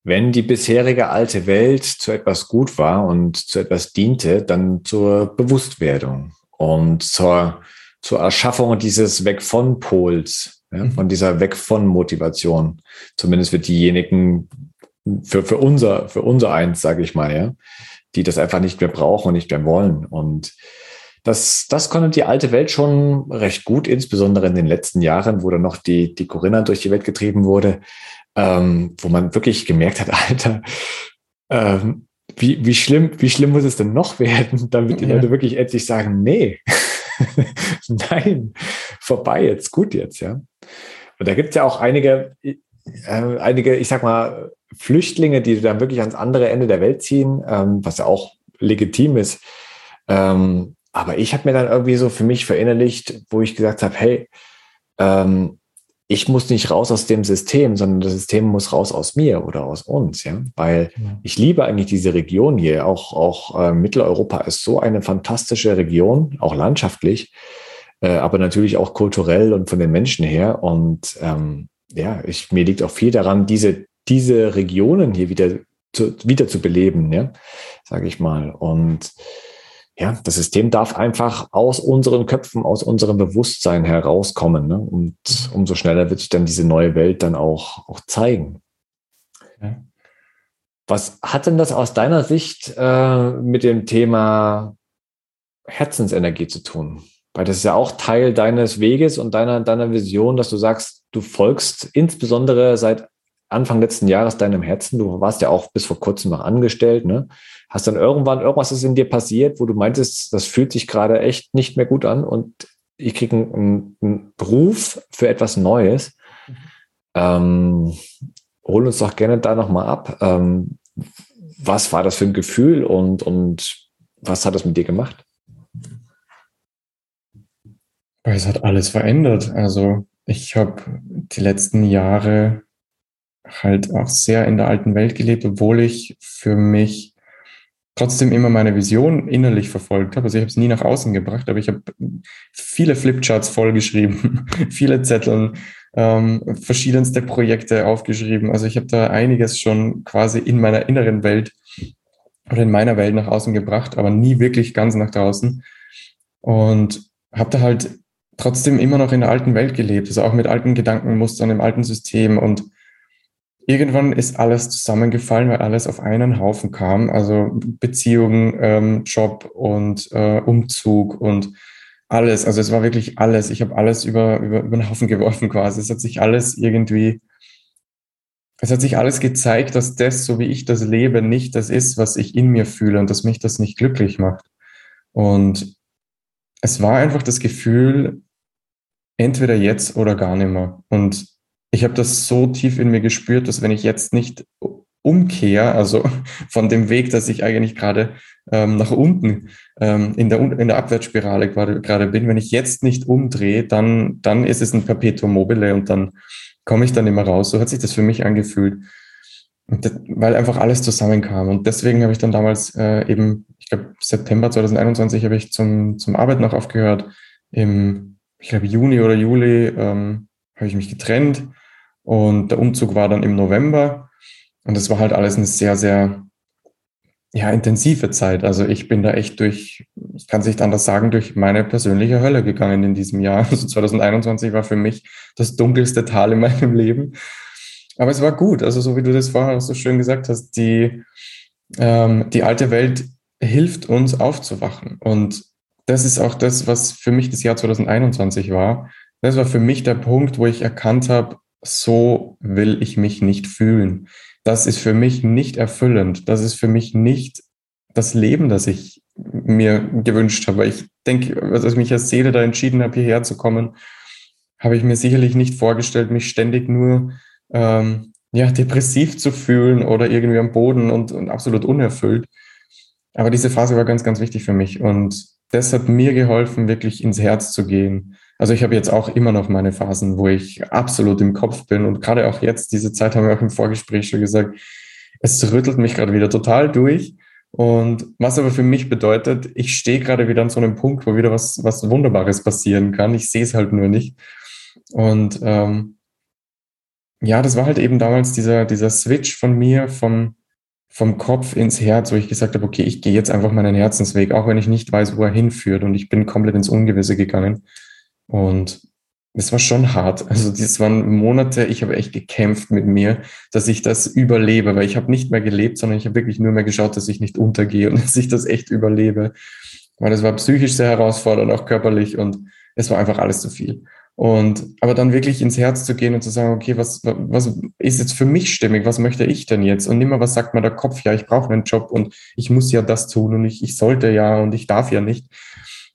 Speaker 1: wenn die bisherige alte Welt zu etwas gut war und zu etwas diente, dann zur Bewusstwerdung und zur, zur Erschaffung dieses Weg von Pols, ja, mhm. von dieser Weg von Motivation, zumindest für diejenigen, für, für unser, für unser eins, sage ich mal, ja, die das einfach nicht mehr brauchen und nicht mehr wollen. Und das, das konnte die alte Welt schon recht gut, insbesondere in den letzten Jahren, wo dann noch die, die Corinna durch die Welt getrieben wurde ähm, wo man wirklich gemerkt hat, Alter, ähm, wie, wie, schlimm, wie schlimm muss es denn noch werden, damit die ja. Leute wirklich endlich sagen, nee, nein, vorbei jetzt, gut jetzt, ja. Und da gibt es ja auch einige, äh, einige, ich sag mal, Flüchtlinge, die dann wirklich ans andere Ende der Welt ziehen, ähm, was ja auch legitim ist. Ähm, aber ich habe mir dann irgendwie so für mich verinnerlicht, wo ich gesagt habe, hey, ähm, ich muss nicht raus aus dem System, sondern das System muss raus aus mir oder aus uns, ja, weil ich liebe eigentlich diese Region hier. Auch, auch äh, Mitteleuropa ist so eine fantastische Region, auch landschaftlich, äh, aber natürlich auch kulturell und von den Menschen her. Und ähm, ja, ich, mir liegt auch viel daran, diese, diese Regionen hier wieder zu, wieder zu beleben, ja, sage ich mal. Und ja, das System darf einfach aus unseren Köpfen, aus unserem Bewusstsein herauskommen. Ne? Und umso schneller wird sich dann diese neue Welt dann auch, auch zeigen. Ja. Was hat denn das aus deiner Sicht äh, mit dem Thema Herzensenergie zu tun? Weil das ist ja auch Teil deines Weges und deiner, deiner Vision, dass du sagst, du folgst insbesondere seit Anfang letzten Jahres deinem Herzen. Du warst ja auch bis vor kurzem noch angestellt, ne? Hast dann irgendwann irgendwas ist in dir passiert, wo du meintest, das fühlt sich gerade echt nicht mehr gut an und ich kriege einen, einen, Beruf für etwas Neues. Ähm, hol uns doch gerne da nochmal ab. Ähm, was war das für ein Gefühl und, und was hat das mit dir gemacht?
Speaker 2: Es hat alles verändert. Also ich habe die letzten Jahre halt auch sehr in der alten Welt gelebt, obwohl ich für mich trotzdem immer meine Vision innerlich verfolgt habe. Also ich habe es nie nach außen gebracht, aber ich habe viele Flipcharts vollgeschrieben, viele Zetteln, ähm, verschiedenste Projekte aufgeschrieben. Also ich habe da einiges schon quasi in meiner inneren Welt oder in meiner Welt nach außen gebracht, aber nie wirklich ganz nach draußen. Und habe da halt trotzdem immer noch in der alten Welt gelebt, also auch mit alten Gedankenmustern im alten System und irgendwann ist alles zusammengefallen, weil alles auf einen Haufen kam. Also Beziehung, ähm, Job und äh, Umzug und alles. Also es war wirklich alles. Ich habe alles über, über, über den Haufen geworfen quasi. Es hat sich alles irgendwie, es hat sich alles gezeigt, dass das, so wie ich das lebe, nicht das ist, was ich in mir fühle und dass mich das nicht glücklich macht. Und es war einfach das Gefühl, entweder jetzt oder gar nicht mehr. Und ich habe das so tief in mir gespürt, dass wenn ich jetzt nicht umkehre, also von dem Weg, dass ich eigentlich gerade ähm, nach unten ähm, in, der, in der Abwärtsspirale gerade, bin, wenn ich jetzt nicht umdrehe, dann, dann ist es ein Perpetuum mobile und dann komme ich dann immer raus. So hat sich das für mich angefühlt. Das, weil einfach alles zusammenkam. Und deswegen habe ich dann damals äh, eben, ich glaube, September 2021 habe ich zum, zum Arbeit noch aufgehört. Im, ich glaube, Juni oder Juli ähm, habe ich mich getrennt und der Umzug war dann im November. Und das war halt alles eine sehr, sehr ja, intensive Zeit. Also ich bin da echt durch, ich kann es nicht anders sagen, durch meine persönliche Hölle gegangen in diesem Jahr. Also 2021 war für mich das dunkelste Tal in meinem Leben. Aber es war gut. Also so wie du das vorher so schön gesagt hast, die, ähm, die alte Welt hilft uns aufzuwachen. Und das ist auch das, was für mich das Jahr 2021 war. Das war für mich der Punkt, wo ich erkannt habe, so will ich mich nicht fühlen. Das ist für mich nicht erfüllend. Das ist für mich nicht das Leben, das ich mir gewünscht habe. Ich denke, als ich mich als Seele da entschieden habe, hierher zu kommen, habe ich mir sicherlich nicht vorgestellt, mich ständig nur ähm, ja, depressiv zu fühlen oder irgendwie am Boden und, und absolut unerfüllt. Aber diese Phase war ganz, ganz wichtig für mich. Und das hat mir geholfen, wirklich ins Herz zu gehen, Also ich habe jetzt auch immer noch meine Phasen, wo ich absolut im Kopf bin und gerade auch jetzt, diese Zeit haben wir auch im Vorgespräch schon gesagt, es rüttelt mich gerade wieder total durch. Und was aber für mich bedeutet, ich stehe gerade wieder an so einem Punkt, wo wieder was, was Wunderbares passieren kann. Ich sehe es halt nur nicht. Und ähm, ja, das war halt eben damals dieser, dieser Switch von mir, vom, vom Kopf ins Herz, wo ich gesagt habe, okay, ich gehe jetzt einfach meinen Herzensweg, auch wenn ich nicht weiß, wo er hinführt. Und ich bin komplett ins Ungewisse gegangen. Und es war schon hart. Also das waren Monate, ich habe echt gekämpft mit mir, dass ich das überlebe, weil ich habe nicht mehr gelebt, sondern ich habe wirklich nur mehr geschaut, dass ich nicht untergehe und dass ich das echt überlebe. Weil das war psychisch sehr herausfordernd, auch körperlich und es war einfach alles zu viel. Und aber dann wirklich ins Herz zu gehen und zu sagen, okay, was, was ist jetzt für mich stimmig? Was möchte ich denn jetzt? Und immer was sagt mir der Kopf, ja, ich brauche einen Job und ich muss ja das tun und ich, ich sollte ja und ich darf ja nicht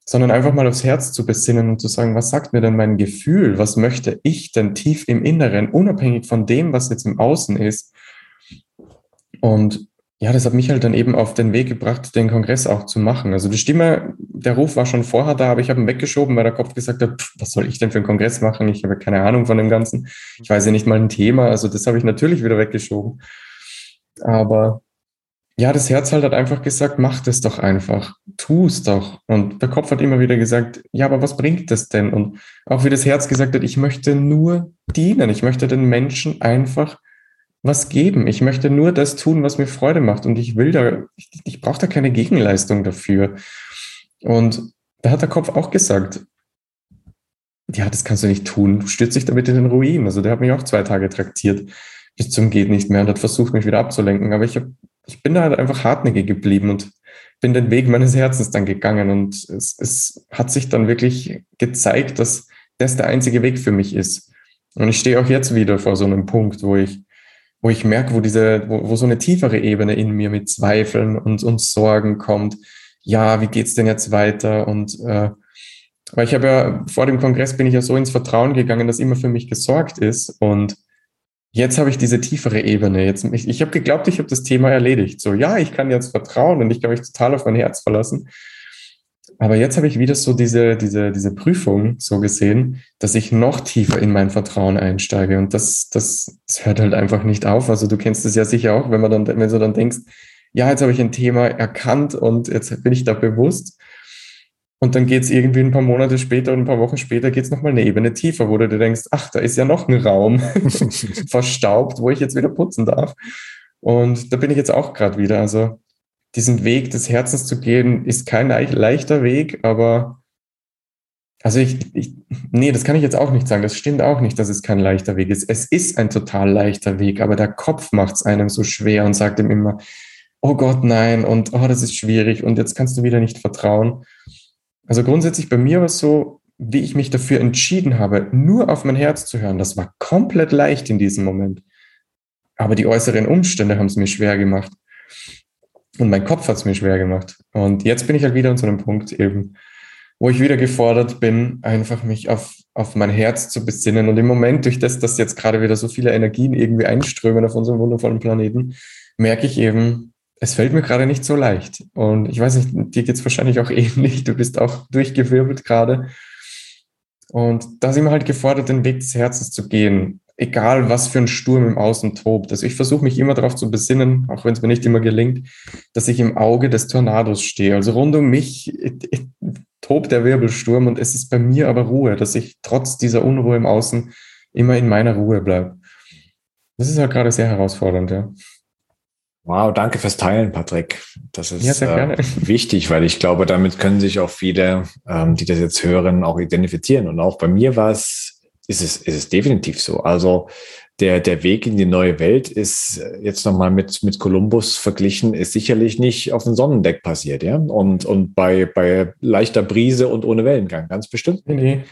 Speaker 2: sondern einfach mal aufs Herz zu besinnen und zu sagen, was sagt mir denn mein Gefühl? Was möchte ich denn tief im Inneren, unabhängig von dem, was jetzt im Außen ist? Und ja, das hat mich halt dann eben auf den Weg gebracht, den Kongress auch zu machen. Also die Stimme, der Ruf war schon vorher da, aber ich habe ihn weggeschoben, weil der Kopf gesagt hat, pff, was soll ich denn für einen Kongress machen? Ich habe keine Ahnung von dem Ganzen. Ich weiß ja nicht mal ein Thema. Also das habe ich natürlich wieder weggeschoben. Aber ja, das Herz halt hat einfach gesagt, mach das doch einfach, tu es doch. Und der Kopf hat immer wieder gesagt, ja, aber was bringt das denn? Und auch wie das Herz gesagt hat, ich möchte nur dienen, ich möchte den Menschen einfach was geben. Ich möchte nur das tun, was mir Freude macht. Und ich will da, ich, ich brauche da keine Gegenleistung dafür. Und da hat der Kopf auch gesagt, ja, das kannst du nicht tun. Du stürzt dich damit in den Ruin. Also der hat mich auch zwei Tage traktiert bis zum geht nicht mehr und hat versucht, mich wieder abzulenken. Aber ich habe ich bin da halt einfach hartnäckig geblieben und bin den Weg meines Herzens dann gegangen. Und es, es hat sich dann wirklich gezeigt, dass das der einzige Weg für mich ist. Und ich stehe auch jetzt wieder vor so einem Punkt, wo ich, wo ich merke, wo diese, wo, wo so eine tiefere Ebene in mir mit Zweifeln und, und Sorgen kommt. Ja, wie geht's denn jetzt weiter? Und äh, weil ich habe ja vor dem Kongress bin ich ja so ins Vertrauen gegangen, dass immer für mich gesorgt ist. Und jetzt habe ich diese tiefere Ebene. Jetzt, ich, ich habe geglaubt, ich habe das Thema erledigt. So, ja, ich kann jetzt vertrauen und ich kann mich total auf mein Herz verlassen. Aber jetzt habe ich wieder so diese, diese, diese Prüfung so gesehen, dass ich noch tiefer in mein Vertrauen einsteige. Und das, das, das hört halt einfach nicht auf. Also du kennst es ja sicher auch, wenn man dann, wenn du dann denkst, ja, jetzt habe ich ein Thema erkannt und jetzt bin ich da bewusst. Und dann geht es irgendwie ein paar Monate später und ein paar Wochen später geht es nochmal eine Ebene tiefer, wo du dir denkst, ach, da ist ja noch ein Raum verstaubt, wo ich jetzt wieder putzen darf. Und da bin ich jetzt auch gerade wieder. Also diesen Weg des Herzens zu gehen, ist kein leichter Weg, aber also ich, ich, nee, das kann ich jetzt auch nicht sagen. Das stimmt auch nicht, dass es kein leichter Weg ist. Es ist ein total leichter Weg, aber der Kopf macht es einem so schwer und sagt ihm immer, oh Gott, nein, und oh, das ist schwierig und jetzt kannst du wieder nicht vertrauen. Also grundsätzlich bei mir war es so, wie ich mich dafür entschieden habe, nur auf mein Herz zu hören, das war komplett leicht in diesem Moment. Aber die äußeren Umstände haben es mir schwer gemacht. Und mein Kopf hat es mir schwer gemacht. Und jetzt bin ich halt wieder an so einem Punkt eben, wo ich wieder gefordert bin, einfach mich auf, auf mein Herz zu besinnen. Und im Moment, durch das, dass jetzt gerade wieder so viele Energien irgendwie einströmen auf unserem wundervollen Planeten, merke ich eben, es fällt mir gerade nicht so leicht. Und ich weiß nicht, dir geht's wahrscheinlich auch ähnlich. Du bist auch durchgewirbelt gerade. Und da sind wir halt gefordert, den Weg des Herzens zu gehen, egal was für ein Sturm im Außen tobt. Also ich versuche mich immer darauf zu besinnen, auch wenn es mir nicht immer gelingt, dass ich im Auge des Tornados stehe. Also rund um mich tobt der Wirbelsturm und es ist bei mir aber Ruhe, dass ich trotz dieser Unruhe im Außen immer in meiner Ruhe bleibe. Das ist halt gerade sehr herausfordernd, ja.
Speaker 1: Wow, danke fürs Teilen, Patrick. Das ist ja, äh, wichtig, weil ich glaube, damit können sich auch viele, ähm, die das jetzt hören, auch identifizieren. Und auch bei mir war es, ist es, ist es definitiv so. Also der, der Weg in die neue Welt ist jetzt nochmal mit, mit Kolumbus verglichen, ist sicherlich nicht auf dem Sonnendeck passiert, ja. Und, und bei, bei leichter Brise und ohne Wellengang, ganz bestimmt. Nee.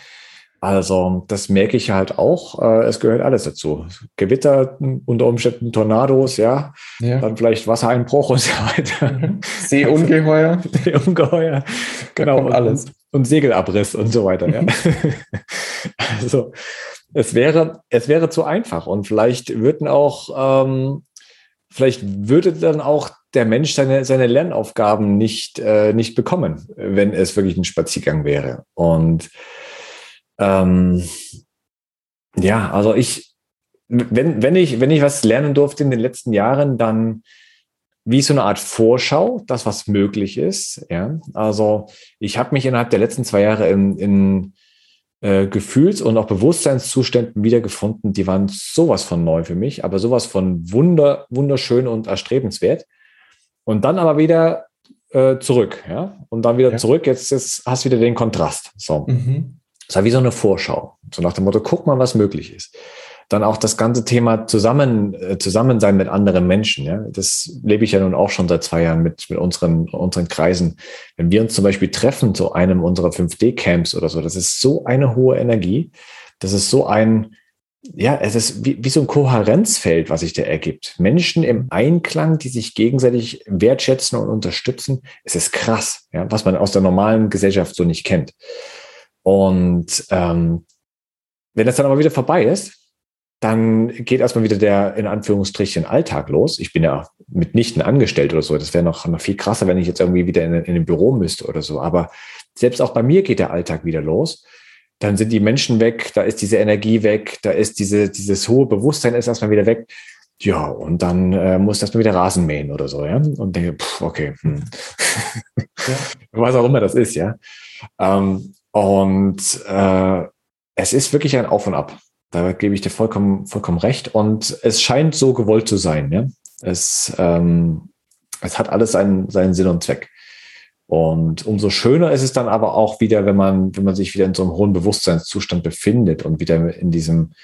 Speaker 1: Also das merke ich halt auch. Äh, es gehört alles dazu. Gewitter, unter Umständen Tornados, ja. ja. Dann vielleicht Wassereinbruch und so weiter.
Speaker 2: Mhm. Seeungeheuer.
Speaker 1: Seeungeheuer. Genau. Alles. Und Segelabriss und so weiter. Ja. Mhm. also es wäre, es wäre zu einfach. Und vielleicht würden auch, ähm, vielleicht würde dann auch der Mensch seine, seine Lernaufgaben nicht, äh, nicht bekommen, wenn es wirklich ein Spaziergang wäre. Und Ähm, ja, also ich, wenn, wenn ich, wenn ich was lernen durfte in den letzten Jahren, dann wie so eine Art Vorschau, das was möglich ist. Ja, also ich habe mich innerhalb der letzten zwei Jahre in, in äh, Gefühls- und auch Bewusstseinszuständen wiedergefunden, die waren sowas von neu für mich, aber sowas von wunder, wunderschön und erstrebenswert. Und dann aber wieder äh, zurück, ja, und dann wieder ja. zurück. Jetzt, jetzt hast du wieder den Kontrast. So. Mhm. Das war wie so eine Vorschau. So nach dem Motto, guck mal, was möglich ist. Dann auch das ganze Thema zusammen, äh, Zusammensein mit anderen Menschen. Ja, das lebe ich ja nun auch schon seit zwei Jahren mit, mit unseren, unseren Kreisen. Wenn wir uns zum Beispiel treffen zu einem unserer 5D-Camps oder so, das ist so eine hohe Energie. Das ist so ein, ja, es ist wie, wie so ein Kohärenzfeld, was sich da ergibt. Menschen im Einklang, die sich gegenseitig wertschätzen und unterstützen. Es ist krass, ja, was man aus der normalen Gesellschaft so nicht kennt. Und ähm, wenn das dann aber wieder vorbei ist, dann geht erstmal wieder der in Anführungsstrichen Alltag los. Ich bin ja mitnichten angestellt oder so. Das wäre noch, noch viel krasser, wenn ich jetzt irgendwie wieder in, in ein Büro müsste oder so. Aber selbst auch bei mir geht der Alltag wieder los. Dann sind die Menschen weg, da ist diese Energie weg, da ist diese, dieses hohe Bewusstsein ist erstmal wieder weg. Ja, und dann äh, muss das mal wieder Rasen mähen oder so, ja. Und denke, pff, okay, hm. ja. was auch immer das ist, ja. Ähm, und äh, es ist wirklich ein Auf und Ab. Da gebe ich dir vollkommen, vollkommen recht. Und es scheint so gewollt zu sein. Ja? Es, ähm, es hat alles seinen, seinen Sinn und Zweck. Und umso schöner ist es dann aber auch wieder, wenn man, wenn man sich wieder in so einem hohen Bewusstseinszustand befindet und wieder in diesem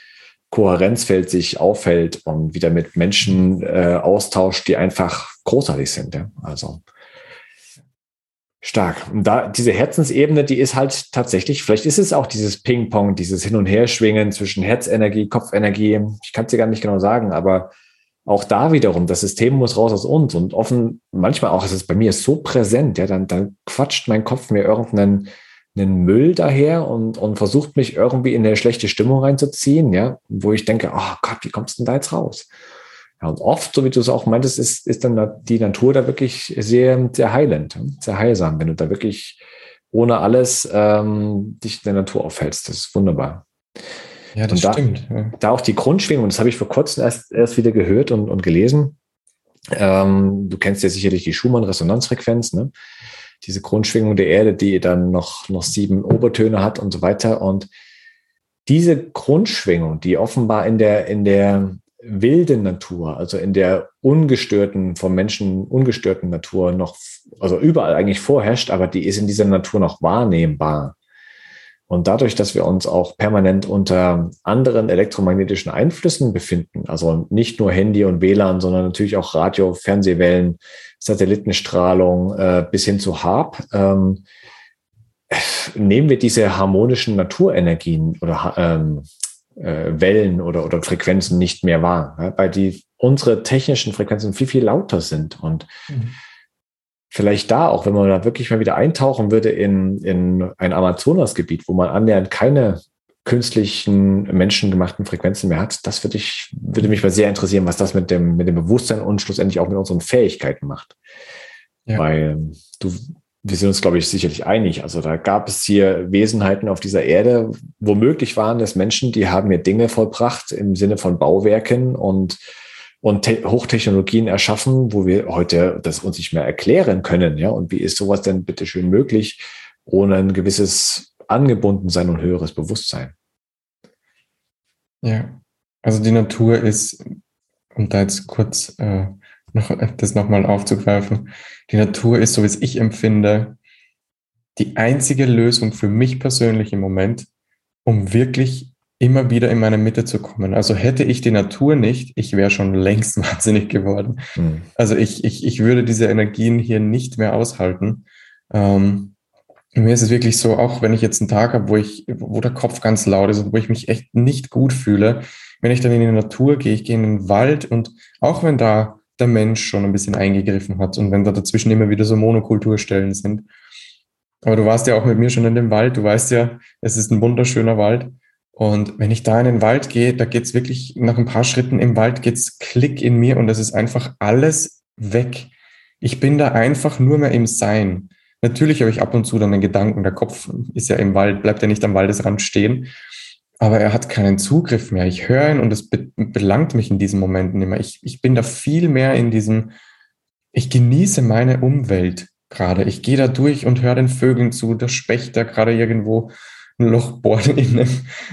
Speaker 1: Kohärenzfeld sich aufhält und wieder mit Menschen äh, austauscht, die einfach großartig sind. Ja? Also Stark. Und da diese Herzensebene, die ist halt tatsächlich, vielleicht ist es auch dieses Ping-Pong, dieses Hin- und Herschwingen zwischen Herzenergie, Kopfenergie. Ich kann es dir gar nicht genau sagen, aber auch da wiederum, das System muss raus aus uns und offen, manchmal auch ist es bei mir so präsent, ja, dann, dann quatscht mein Kopf mir irgendeinen einen Müll daher und, und versucht mich irgendwie in eine schlechte Stimmung reinzuziehen, ja, wo ich denke, oh Gott, wie kommst du denn da jetzt raus? Ja, und oft, so wie du es auch meintest, ist, ist dann die Natur da wirklich sehr, sehr heilend, sehr heilsam, wenn du da wirklich ohne alles ähm, dich in der Natur aufhältst. Das ist wunderbar.
Speaker 2: Ja, das
Speaker 1: da,
Speaker 2: stimmt.
Speaker 1: Da auch die Grundschwingung, das habe ich vor kurzem erst, erst wieder gehört und, und gelesen. Ähm, du kennst ja sicherlich die Schumann-Resonanzfrequenz, ne? diese Grundschwingung der Erde, die dann noch, noch sieben Obertöne hat und so weiter. Und diese Grundschwingung, die offenbar in der, in der wilden Natur, also in der ungestörten, vom Menschen ungestörten Natur noch, also überall eigentlich vorherrscht, aber die ist in dieser Natur noch wahrnehmbar. Und dadurch, dass wir uns auch permanent unter anderen elektromagnetischen Einflüssen befinden, also nicht nur Handy und WLAN, sondern natürlich auch Radio, Fernsehwellen, Satellitenstrahlung äh, bis hin zu HARP, ähm, nehmen wir diese harmonischen Naturenergien oder ähm, äh, Wellen oder, oder Frequenzen nicht mehr wahr, weil die unsere technischen Frequenzen viel, viel lauter sind. Und mhm. vielleicht da auch, wenn man da wirklich mal wieder eintauchen würde in, in ein Amazonasgebiet, wo man annähernd keine künstlichen, menschengemachten Frequenzen mehr hat, das würde ich, würde mich mal sehr interessieren, was das mit dem, mit dem Bewusstsein und schlussendlich auch mit unseren Fähigkeiten macht. Ja. Weil du wir sind uns, glaube ich, sicherlich einig. Also da gab es hier Wesenheiten auf dieser Erde, womöglich waren es Menschen, die haben hier Dinge vollbracht im Sinne von Bauwerken und, und Hochtechnologien erschaffen, wo wir heute das uns nicht mehr erklären können. Ja, und wie ist sowas denn bitte schön möglich, ohne ein gewisses Angebundensein und höheres Bewusstsein?
Speaker 2: Ja, also die Natur ist, um da jetzt kurz äh, noch, das nochmal aufzugreifen. Die Natur ist, so wie es ich empfinde, die einzige Lösung für mich persönlich im Moment, um wirklich immer wieder in meine Mitte zu kommen. Also hätte ich die Natur nicht, ich wäre schon längst wahnsinnig geworden. Mhm. Also ich, ich, ich würde diese Energien hier nicht mehr aushalten. Ähm, mir ist es wirklich so, auch wenn ich jetzt einen Tag habe, wo ich, wo der Kopf ganz laut ist und wo ich mich echt nicht gut fühle, wenn ich dann in die Natur gehe, ich gehe in den Wald und auch wenn da der Mensch schon ein bisschen eingegriffen hat und wenn da dazwischen immer wieder so Monokulturstellen sind. Aber du warst ja auch mit mir schon in dem Wald, du weißt ja, es ist ein wunderschöner Wald. Und wenn ich da in den Wald gehe, da geht's wirklich nach ein paar Schritten im Wald geht's Klick in mir und es ist einfach alles weg. Ich bin da einfach nur mehr im Sein. Natürlich habe ich ab und zu dann den Gedanken, der Kopf ist ja im Wald, bleibt ja nicht am Waldesrand stehen, aber er hat keinen Zugriff mehr. Ich höre ihn und es be belangt mich in diesen Momenten immer. Ich, ich bin da viel mehr in diesem, ich genieße meine Umwelt gerade. Ich gehe da durch und höre den Vögeln zu, der Specht, der gerade irgendwo ein Loch bohrt in einem,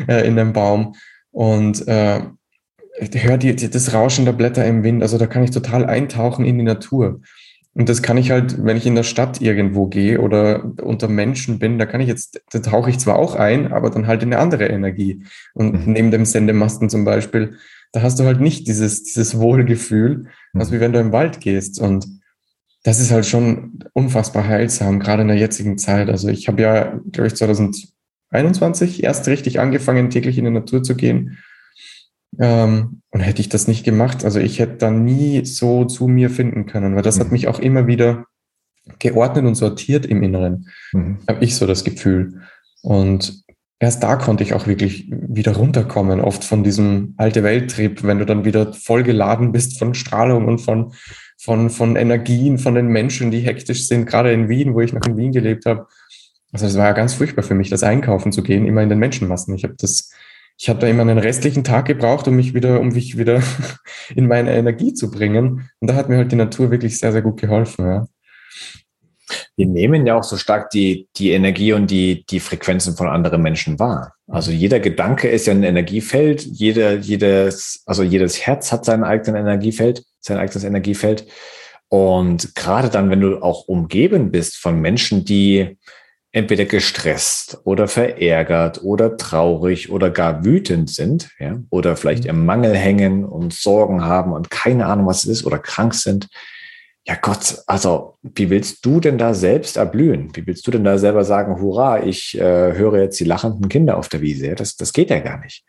Speaker 2: äh, in einem Baum und äh, höre die, die, das Rauschen der Blätter im Wind. Also da kann ich total eintauchen in die Natur. Und das kann ich halt, wenn ich in der Stadt irgendwo gehe oder unter Menschen bin, da kann ich jetzt, da tauche ich zwar auch ein, aber dann halt in eine andere Energie. Und mhm. neben dem Sendemasten zum Beispiel, da hast du halt nicht dieses, dieses Wohlgefühl, mhm. als wie wenn du im Wald gehst. Und das ist halt schon unfassbar heilsam, gerade in der jetzigen Zeit. Also ich habe ja, glaube ich, 2021 erst richtig angefangen, täglich in die Natur zu gehen. Ähm, und hätte ich das nicht gemacht, also ich hätte da nie so zu mir finden können, weil das mhm. hat mich auch immer wieder geordnet und sortiert im Inneren, mhm. habe ich so das Gefühl. Und erst da konnte ich auch wirklich wieder runterkommen, oft von diesem alte Welttrip, wenn du dann wieder voll geladen bist von Strahlung und von, von, von Energien, von den Menschen, die hektisch sind, gerade in Wien, wo ich noch in Wien gelebt habe. Also es war ja ganz furchtbar für mich, das einkaufen zu gehen, immer in den Menschenmassen. Ich habe das ich habe da immer einen restlichen Tag gebraucht, um mich wieder, um mich wieder in meine Energie zu bringen. Und da hat mir halt die Natur wirklich sehr, sehr gut geholfen, ja.
Speaker 1: Wir nehmen ja auch so stark die, die Energie und die, die Frequenzen von anderen Menschen wahr. Also jeder Gedanke ist ja ein Energiefeld, jeder, jedes, also jedes Herz hat sein eigenes Energiefeld, sein eigenes Energiefeld. Und gerade dann, wenn du auch umgeben bist von Menschen, die entweder gestresst oder verärgert oder traurig oder gar wütend sind, ja, oder vielleicht mhm. im Mangel hängen und Sorgen haben und keine Ahnung, was es ist oder krank sind. Ja Gott, also wie willst du denn da selbst erblühen? Wie willst du denn da selber sagen, hurra, ich äh, höre jetzt die lachenden Kinder auf der Wiese? Das, das geht ja gar nicht.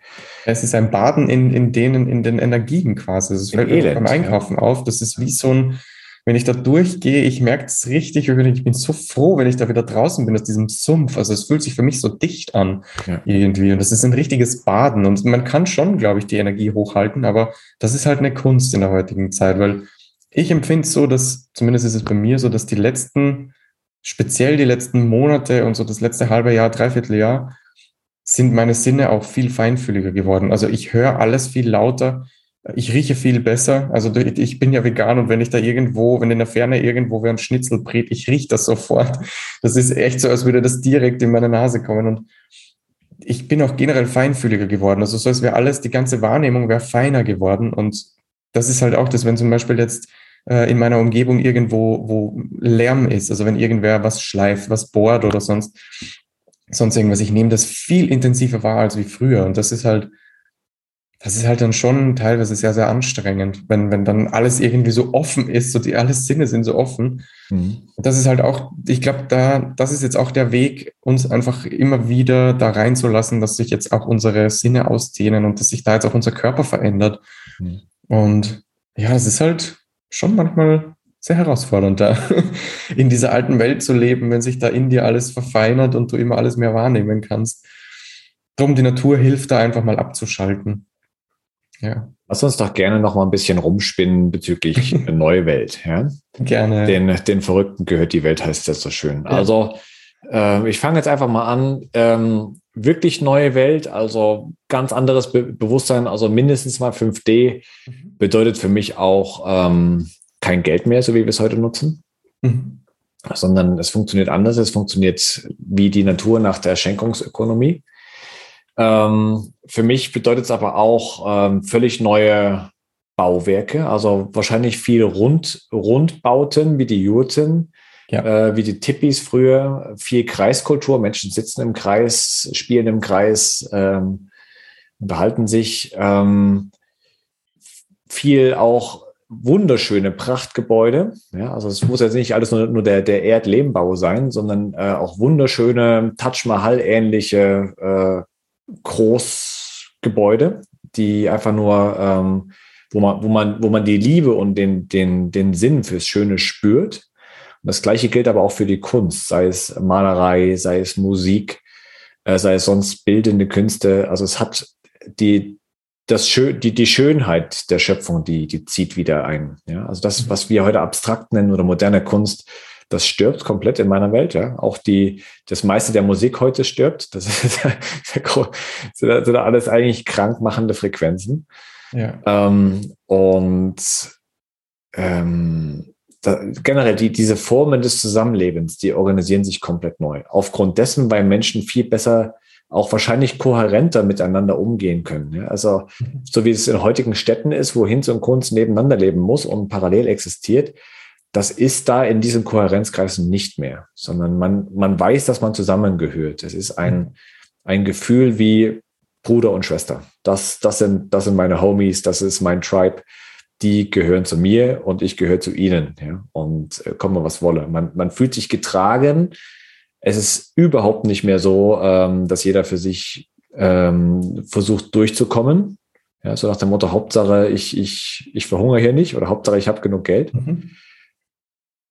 Speaker 2: Es ist ein Baden in, in denen, in den Energien quasi. Das fällt mir beim Einkaufen ja. auf. Das ist wie so ein, wenn ich da durchgehe, ich merke es richtig, ich bin so froh, wenn ich da wieder draußen bin aus diesem Sumpf. Also es fühlt sich für mich so dicht an ja. irgendwie. Und das ist ein richtiges Baden. Und man kann schon, glaube ich, die Energie hochhalten, aber das ist halt eine Kunst in der heutigen Zeit, weil ich empfinde es so, dass, zumindest ist es bei mir so, dass die letzten, speziell die letzten Monate und so das letzte halbe Jahr, dreiviertel Jahr, sind meine Sinne auch viel feinfühliger geworden. Also ich höre alles viel lauter ich rieche viel besser. Also ich bin ja vegan und wenn ich da irgendwo, wenn in der Ferne irgendwo wer ein Schnitzel brät, ich rieche das sofort. Das ist echt so, als würde das direkt in meine Nase kommen. Und ich bin auch generell feinfühliger geworden. Also so als wäre alles, die ganze Wahrnehmung wäre feiner geworden. Und das ist halt auch das, wenn zum Beispiel jetzt äh, in meiner Umgebung irgendwo, wo Lärm ist, also wenn irgendwer was schleift, was bohrt oder sonst, sonst irgendwas, ich nehme das viel intensiver wahr als wie früher. Und das ist halt, das ist halt dann schon teilweise sehr, sehr anstrengend, wenn, wenn dann alles irgendwie so offen ist, so die alle Sinne sind so offen. Mhm. Das ist halt auch, ich glaube, da, das ist jetzt auch der Weg, uns einfach immer wieder da reinzulassen, dass sich jetzt auch unsere Sinne ausdehnen und dass sich da jetzt auch unser Körper verändert. Mhm. Und ja, es ist halt schon manchmal sehr herausfordernd, da in dieser alten Welt zu leben, wenn sich da in dir alles verfeinert und du immer alles mehr wahrnehmen kannst. Drum, die Natur hilft da einfach mal abzuschalten.
Speaker 1: Ja. Lass uns doch gerne noch mal ein bisschen rumspinnen bezüglich Neue Welt. Ja?
Speaker 2: Gerne.
Speaker 1: Den, den Verrückten gehört die Welt, heißt das so schön. Ja. Also, äh, ich fange jetzt einfach mal an. Ähm, wirklich neue Welt, also ganz anderes Be Bewusstsein, also mindestens mal 5D, mhm. bedeutet für mich auch ähm, kein Geld mehr, so wie wir es heute nutzen. Mhm. Sondern es funktioniert anders. Es funktioniert wie die Natur nach der Schenkungsökonomie. Ähm, für mich bedeutet es aber auch ähm, völlig neue Bauwerke, also wahrscheinlich viel Rund, Rundbauten wie die Jurten, ja. äh, wie die Tippis früher, viel Kreiskultur, Menschen sitzen im Kreis, spielen im Kreis, ähm, unterhalten sich, ähm, viel auch wunderschöne Prachtgebäude. Ja, also es muss jetzt nicht alles nur, nur der, der Erdlehmbau sein, sondern äh, auch wunderschöne Taj Mahal-ähnliche äh, Großgebäude, die einfach nur, ähm, wo, man, wo, man, wo man die Liebe und den, den, den Sinn fürs Schöne spürt. Und das Gleiche gilt aber auch für die Kunst, sei es Malerei, sei es Musik, äh, sei es sonst bildende Künste. Also es hat die, das Schön, die, die Schönheit der Schöpfung, die, die zieht wieder ein. Ja? Also das, was wir heute abstrakt nennen oder moderne Kunst, das stirbt komplett in meiner Welt. Ja. Auch die, das meiste der Musik heute stirbt. Das ist, sind, sind alles eigentlich krankmachende Frequenzen. Ja. Ähm, und ähm, da, generell die, diese Formen des Zusammenlebens, die organisieren sich komplett neu. Aufgrund dessen, weil Menschen viel besser auch wahrscheinlich kohärenter miteinander umgehen können. Ja? Also mhm. so wie es in heutigen Städten ist, wo Hinz und Kunst nebeneinander leben muss und parallel existiert, das ist da in diesen Kohärenzkreisen nicht mehr, sondern man, man weiß, dass man zusammengehört. Es ist ein, ein Gefühl wie Bruder und Schwester. Das, das, sind, das sind meine Homies, das ist mein Tribe. Die gehören zu mir und ich gehöre zu ihnen. Ja? Und äh, komme was wolle. Man, man fühlt sich getragen, es ist überhaupt nicht mehr so, ähm, dass jeder für sich ähm, versucht durchzukommen. Ja, so nach dem Motto, Hauptsache, ich, ich, ich verhungere hier nicht oder Hauptsache, ich habe genug Geld. Mhm.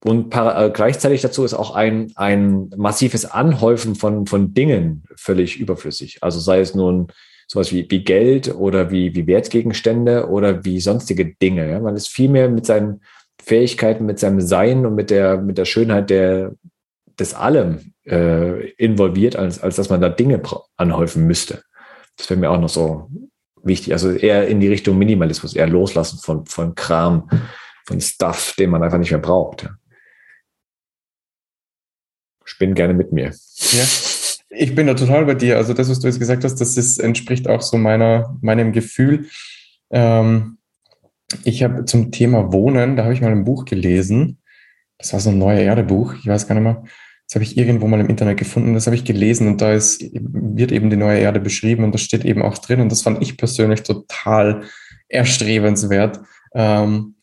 Speaker 1: Und äh, gleichzeitig dazu ist auch ein, ein massives Anhäufen von, von Dingen völlig überflüssig. Also sei es nun sowas wie, wie Geld oder wie, wie Wertgegenstände oder wie sonstige Dinge. Ja? Man ist viel mehr mit seinen Fähigkeiten, mit seinem Sein und mit der, mit der Schönheit der, des Allem äh, involviert, als, als dass man da Dinge anhäufen müsste. Das wäre mir auch noch so wichtig. Also eher in die Richtung Minimalismus, eher loslassen von, von Kram, von Stuff, den man einfach nicht mehr braucht. Spinn gerne mit mir.
Speaker 2: Ja. Ich bin da total bei dir. Also das, was du jetzt gesagt hast, das ist, entspricht auch so meiner, meinem Gefühl. Ähm, ich habe zum Thema Wohnen, da habe ich mal ein Buch gelesen. Das war so ein neue Erde-Buch. Ich weiß gar nicht mehr. Das habe ich irgendwo mal im Internet gefunden, das habe ich gelesen und da ist, wird eben die neue Erde beschrieben und das steht eben auch drin und das fand ich persönlich total erstrebenswert. Ähm,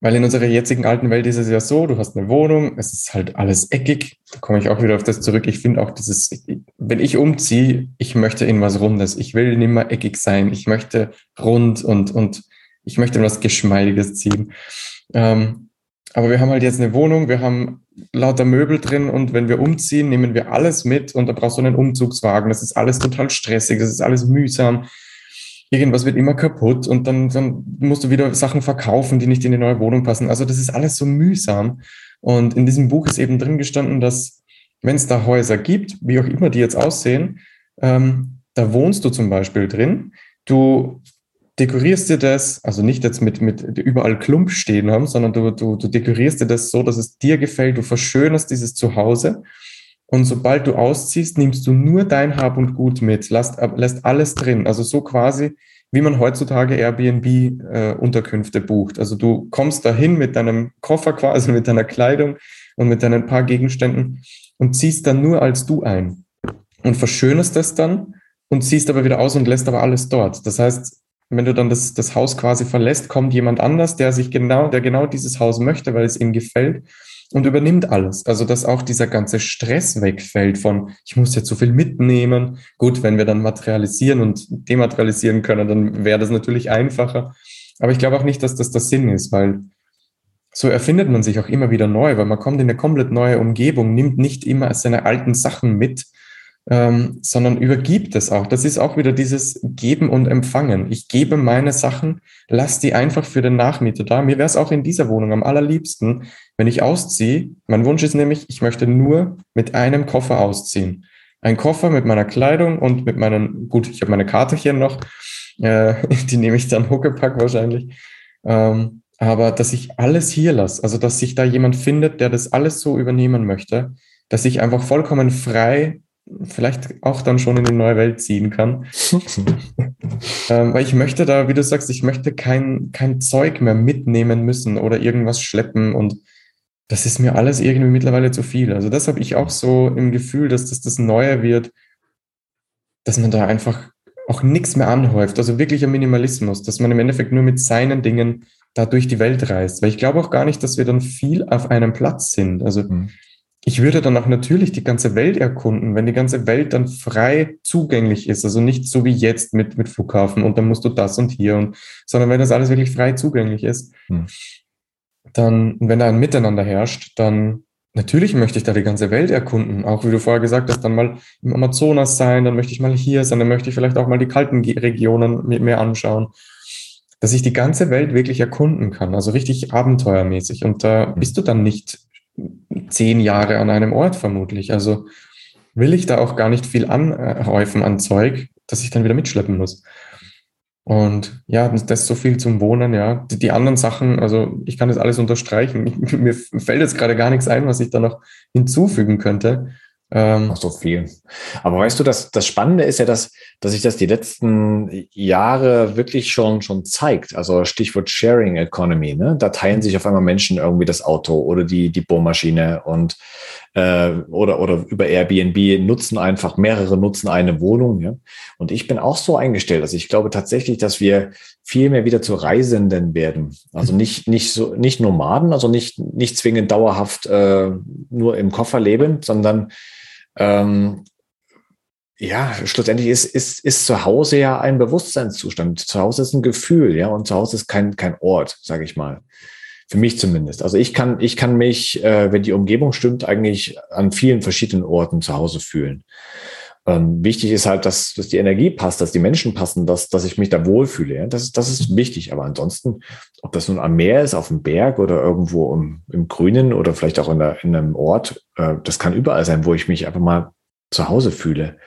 Speaker 2: weil in unserer jetzigen alten Welt ist es ja so, du hast eine Wohnung, es ist halt alles eckig. Da komme ich auch wieder auf das zurück. Ich finde auch dieses, wenn ich umziehe, ich möchte in was Rundes. Ich will nicht mehr eckig sein. Ich möchte rund und, und ich möchte was Geschmeidiges ziehen. Ähm, aber wir haben halt jetzt eine Wohnung, wir haben lauter Möbel drin und wenn wir umziehen, nehmen wir alles mit und da brauchst du einen Umzugswagen. Das ist alles total stressig, das ist alles mühsam. Irgendwas wird immer kaputt und dann, dann musst du wieder Sachen verkaufen, die nicht in die neue Wohnung passen. Also das ist alles so mühsam. Und in diesem Buch ist eben drin gestanden, dass wenn es da Häuser gibt, wie auch immer die jetzt aussehen, ähm, da wohnst du zum Beispiel drin. Du dekorierst dir das, also nicht jetzt mit, mit überall Klump stehen haben, sondern du, du, du dekorierst dir das so, dass es dir gefällt, du verschönerst dieses Zuhause. Und sobald du ausziehst, nimmst du nur dein Hab und Gut mit, lässt, lässt alles drin. Also so quasi, wie man heutzutage Airbnb-Unterkünfte äh, bucht. Also du kommst dahin mit deinem Koffer quasi, mit deiner Kleidung und mit deinen paar Gegenständen und ziehst dann nur als du ein und verschönerst das dann und ziehst aber wieder aus und lässt aber alles dort. Das heißt, wenn du dann das, das Haus quasi verlässt, kommt jemand anders, der sich genau, der genau dieses Haus möchte, weil es ihm gefällt und übernimmt alles. Also, dass auch dieser ganze Stress wegfällt von, ich muss jetzt so viel mitnehmen. Gut, wenn wir dann materialisieren und dematerialisieren können, dann wäre das natürlich einfacher. Aber ich glaube auch nicht, dass das der Sinn ist, weil so erfindet man sich auch immer wieder neu, weil man kommt in eine komplett neue Umgebung, nimmt nicht immer seine alten Sachen mit, ähm, sondern übergibt es auch. Das ist auch wieder dieses Geben und Empfangen. Ich gebe meine Sachen, lass die einfach für den Nachmieter da. Mir wäre es auch in dieser Wohnung am allerliebsten, wenn ich ausziehe. Mein Wunsch ist nämlich, ich möchte nur mit einem Koffer ausziehen. Ein Koffer mit meiner Kleidung und mit meinen, gut, ich habe meine Kartechen noch, äh, die nehme ich dann Huckepack wahrscheinlich. Ähm, aber dass ich alles hier lasse, also dass sich da jemand findet, der das alles so übernehmen möchte, dass ich einfach vollkommen frei vielleicht auch dann schon in die neue Welt ziehen kann. ähm, weil ich möchte da, wie du sagst, ich möchte kein, kein Zeug mehr mitnehmen müssen oder irgendwas schleppen und das ist mir alles irgendwie mittlerweile zu viel. Also das habe ich auch so im Gefühl, dass das das Neue wird, dass man da einfach auch nichts mehr anhäuft. Also wirklicher Minimalismus, dass man im Endeffekt nur mit seinen Dingen da durch die Welt reist. Weil ich glaube auch gar nicht, dass wir dann viel auf einem Platz sind. Also mhm ich würde dann auch natürlich die ganze Welt erkunden, wenn die ganze Welt dann frei zugänglich ist. Also nicht so wie jetzt mit, mit Flughafen und dann musst du das und hier und, sondern wenn das alles wirklich frei zugänglich ist, hm. dann, wenn da ein Miteinander herrscht, dann natürlich möchte ich da die ganze Welt erkunden. Auch wie du vorher gesagt hast, dann mal im Amazonas sein, dann möchte ich mal hier sein, dann möchte ich vielleicht auch mal die kalten Regionen mit mir anschauen. Dass ich die ganze Welt wirklich erkunden kann, also richtig abenteuermäßig. Und da bist du dann nicht zehn Jahre an einem Ort vermutlich. Also will ich da auch gar nicht viel anhäufen an Zeug, dass ich dann wieder mitschleppen muss. Und ja, das ist so viel zum Wohnen, ja. Die, die anderen Sachen, also ich kann das alles unterstreichen. Ich, mir fällt jetzt gerade gar nichts ein, was ich da noch hinzufügen könnte.
Speaker 1: Ähm, Ach so viel. Aber weißt du, das, das Spannende ist ja, dass, dass sich das die letzten Jahre wirklich schon, schon zeigt. Also Stichwort Sharing Economy, ne? Da teilen sich auf einmal Menschen irgendwie das Auto oder die, die Bohrmaschine und äh, oder, oder über Airbnb nutzen einfach, mehrere nutzen eine Wohnung. Ja? Und ich bin auch so eingestellt. Also ich glaube tatsächlich, dass wir viel mehr wieder zu Reisenden werden. Also nicht, nicht so, nicht Nomaden, also nicht, nicht zwingend dauerhaft äh, nur im Koffer leben, sondern ähm, ja, schlussendlich ist, ist, ist zu Hause ja ein Bewusstseinszustand. Zu Hause ist ein Gefühl, ja, und zu Hause ist kein, kein Ort, sage ich mal. Für mich zumindest. Also ich kann, ich kann mich, äh, wenn die Umgebung stimmt, eigentlich an vielen verschiedenen Orten zu Hause fühlen. Ähm, wichtig ist halt, dass, dass die Energie passt, dass die Menschen passen, dass, dass ich mich da wohlfühle. Ja? Das, das ist wichtig. Aber ansonsten, ob das nun am Meer ist, auf dem Berg oder irgendwo im, im Grünen oder vielleicht auch in, der, in einem Ort, äh, das kann überall sein, wo ich mich einfach mal zu Hause fühle.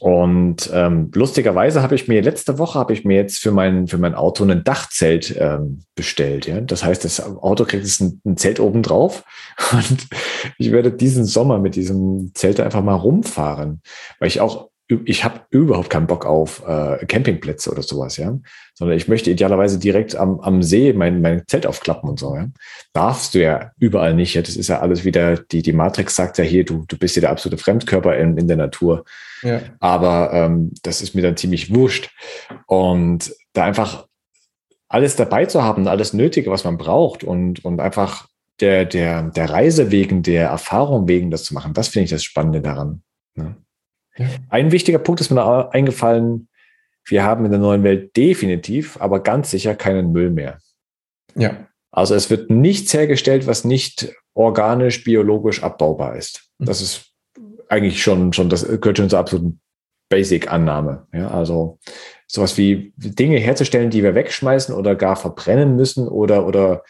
Speaker 1: Und ähm, lustigerweise habe ich mir letzte Woche habe ich mir jetzt für mein für mein Auto ein Dachzelt ähm, bestellt. Ja, das heißt, das Auto kriegt jetzt ein, ein Zelt oben drauf und ich werde diesen Sommer mit diesem Zelt einfach mal rumfahren, weil ich auch ich habe überhaupt keinen Bock auf äh, Campingplätze oder sowas, ja. Sondern ich möchte idealerweise direkt am, am See mein, mein Zelt aufklappen und so, ja. Darfst du ja überall nicht. Ja? Das ist ja alles wieder, die, die Matrix sagt ja hier, du, du bist ja der absolute Fremdkörper in, in der Natur. Ja. Aber ähm, das ist mir dann ziemlich wurscht. Und da einfach alles dabei zu haben, alles Nötige, was man braucht und, und einfach der, der, der Reise wegen, der Erfahrung wegen das zu machen, das finde ich das Spannende daran. Ne? Ein wichtiger Punkt ist mir noch eingefallen. Wir haben in der neuen Welt definitiv, aber ganz sicher keinen Müll mehr. Ja. Also es wird nichts hergestellt, was nicht organisch, biologisch abbaubar ist. Mhm. Das ist eigentlich schon, schon, das gehört schon zur absoluten Basic-Annahme. Ja, also sowas wie Dinge herzustellen, die wir wegschmeißen oder gar verbrennen müssen oder, oder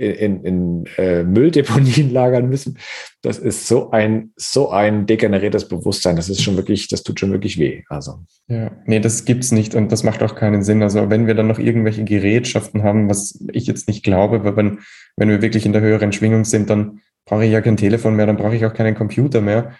Speaker 1: in, in äh, Mülldeponien lagern müssen. Das ist so ein, so ein degeneriertes Bewusstsein. Das ist schon wirklich, das tut schon wirklich weh. Also.
Speaker 2: Ja, nee, das gibt's nicht und das macht auch keinen Sinn. Also wenn wir dann noch irgendwelche Gerätschaften haben, was ich jetzt nicht glaube, weil wenn, wenn wir wirklich in der höheren Schwingung sind, dann brauche ich ja kein Telefon mehr, dann brauche ich auch keinen Computer mehr.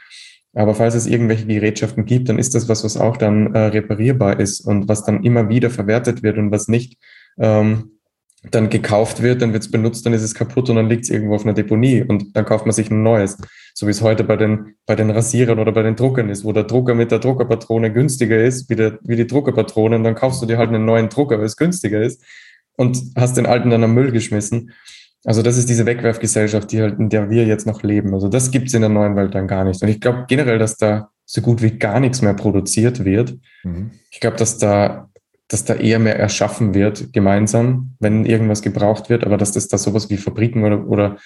Speaker 2: Aber falls es irgendwelche Gerätschaften gibt, dann ist das was, was auch dann äh, reparierbar ist und was dann immer wieder verwertet wird und was nicht ähm, dann gekauft wird, dann wird es benutzt, dann ist es kaputt und dann liegt es irgendwo auf einer Deponie und dann kauft man sich ein neues. So wie es heute bei den, bei den Rasierern oder bei den Druckern ist, wo der Drucker mit der Druckerpatrone günstiger ist wie, der, wie die Druckerpatrone und dann kaufst du dir halt einen neuen Drucker, weil es günstiger ist und hast den alten dann am Müll geschmissen. Also das ist diese Wegwerfgesellschaft, die halt, in der wir jetzt noch leben. Also das gibt es in der neuen Welt dann gar nicht. Und ich glaube generell, dass da so gut wie gar nichts mehr produziert wird. Mhm. Ich glaube, dass da dass da eher mehr erschaffen wird gemeinsam, wenn irgendwas gebraucht wird, aber dass das da sowas wie Fabriken oder, oder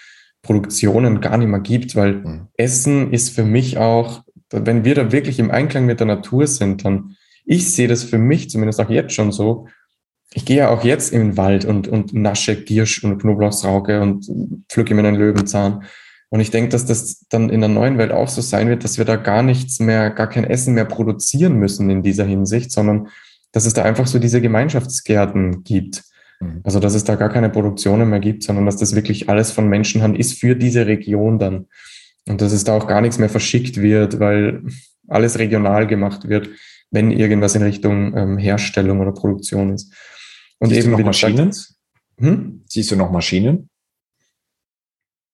Speaker 2: Produktionen gar nicht mehr gibt, weil mhm. Essen ist für mich auch, wenn wir da wirklich im Einklang mit der Natur sind, dann, ich sehe das für mich zumindest auch jetzt schon so, ich gehe ja auch jetzt in den Wald und, und nasche Giersch und Knoblauchsrauke und pflücke mir einen Löwenzahn. Und ich denke, dass das dann in der neuen Welt auch so sein wird, dass wir da gar nichts mehr, gar kein Essen mehr produzieren müssen in dieser Hinsicht, sondern dass es da einfach so diese Gemeinschaftsgärten gibt. Mhm. Also, dass es da gar keine Produktionen mehr gibt, sondern dass das wirklich alles von Menschenhand ist für diese Region dann. Und dass es da auch gar nichts mehr verschickt wird, weil alles regional gemacht wird, wenn irgendwas in Richtung ähm, Herstellung oder Produktion ist.
Speaker 1: Und Siehst eben du noch Maschinen? Hm? Siehst du noch Maschinen?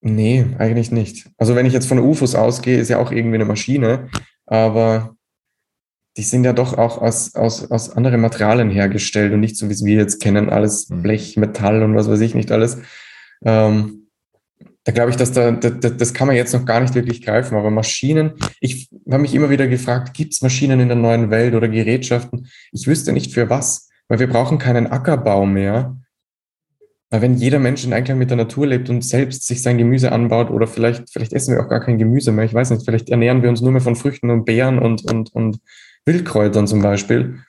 Speaker 2: Nee, eigentlich nicht. Also wenn ich jetzt von UFOs ausgehe, ist ja auch irgendwie eine Maschine, aber die sind ja doch auch aus, aus, aus anderen Materialien hergestellt und nicht so, wie wir jetzt kennen, alles mhm. Blech, Metall und was weiß ich nicht alles. Ähm, da glaube ich, dass da, da, das kann man jetzt noch gar nicht wirklich greifen, aber Maschinen, ich habe mich immer wieder gefragt, gibt es Maschinen in der neuen Welt oder Gerätschaften? Ich wüsste nicht für was, weil wir brauchen keinen Ackerbau mehr. Weil wenn jeder Mensch in Einklang mit der Natur lebt und selbst sich sein Gemüse anbaut oder vielleicht, vielleicht essen wir auch gar kein Gemüse mehr, ich weiß nicht, vielleicht ernähren wir uns nur mehr von Früchten und Beeren und, und, und Wildkräutern zum Beispiel,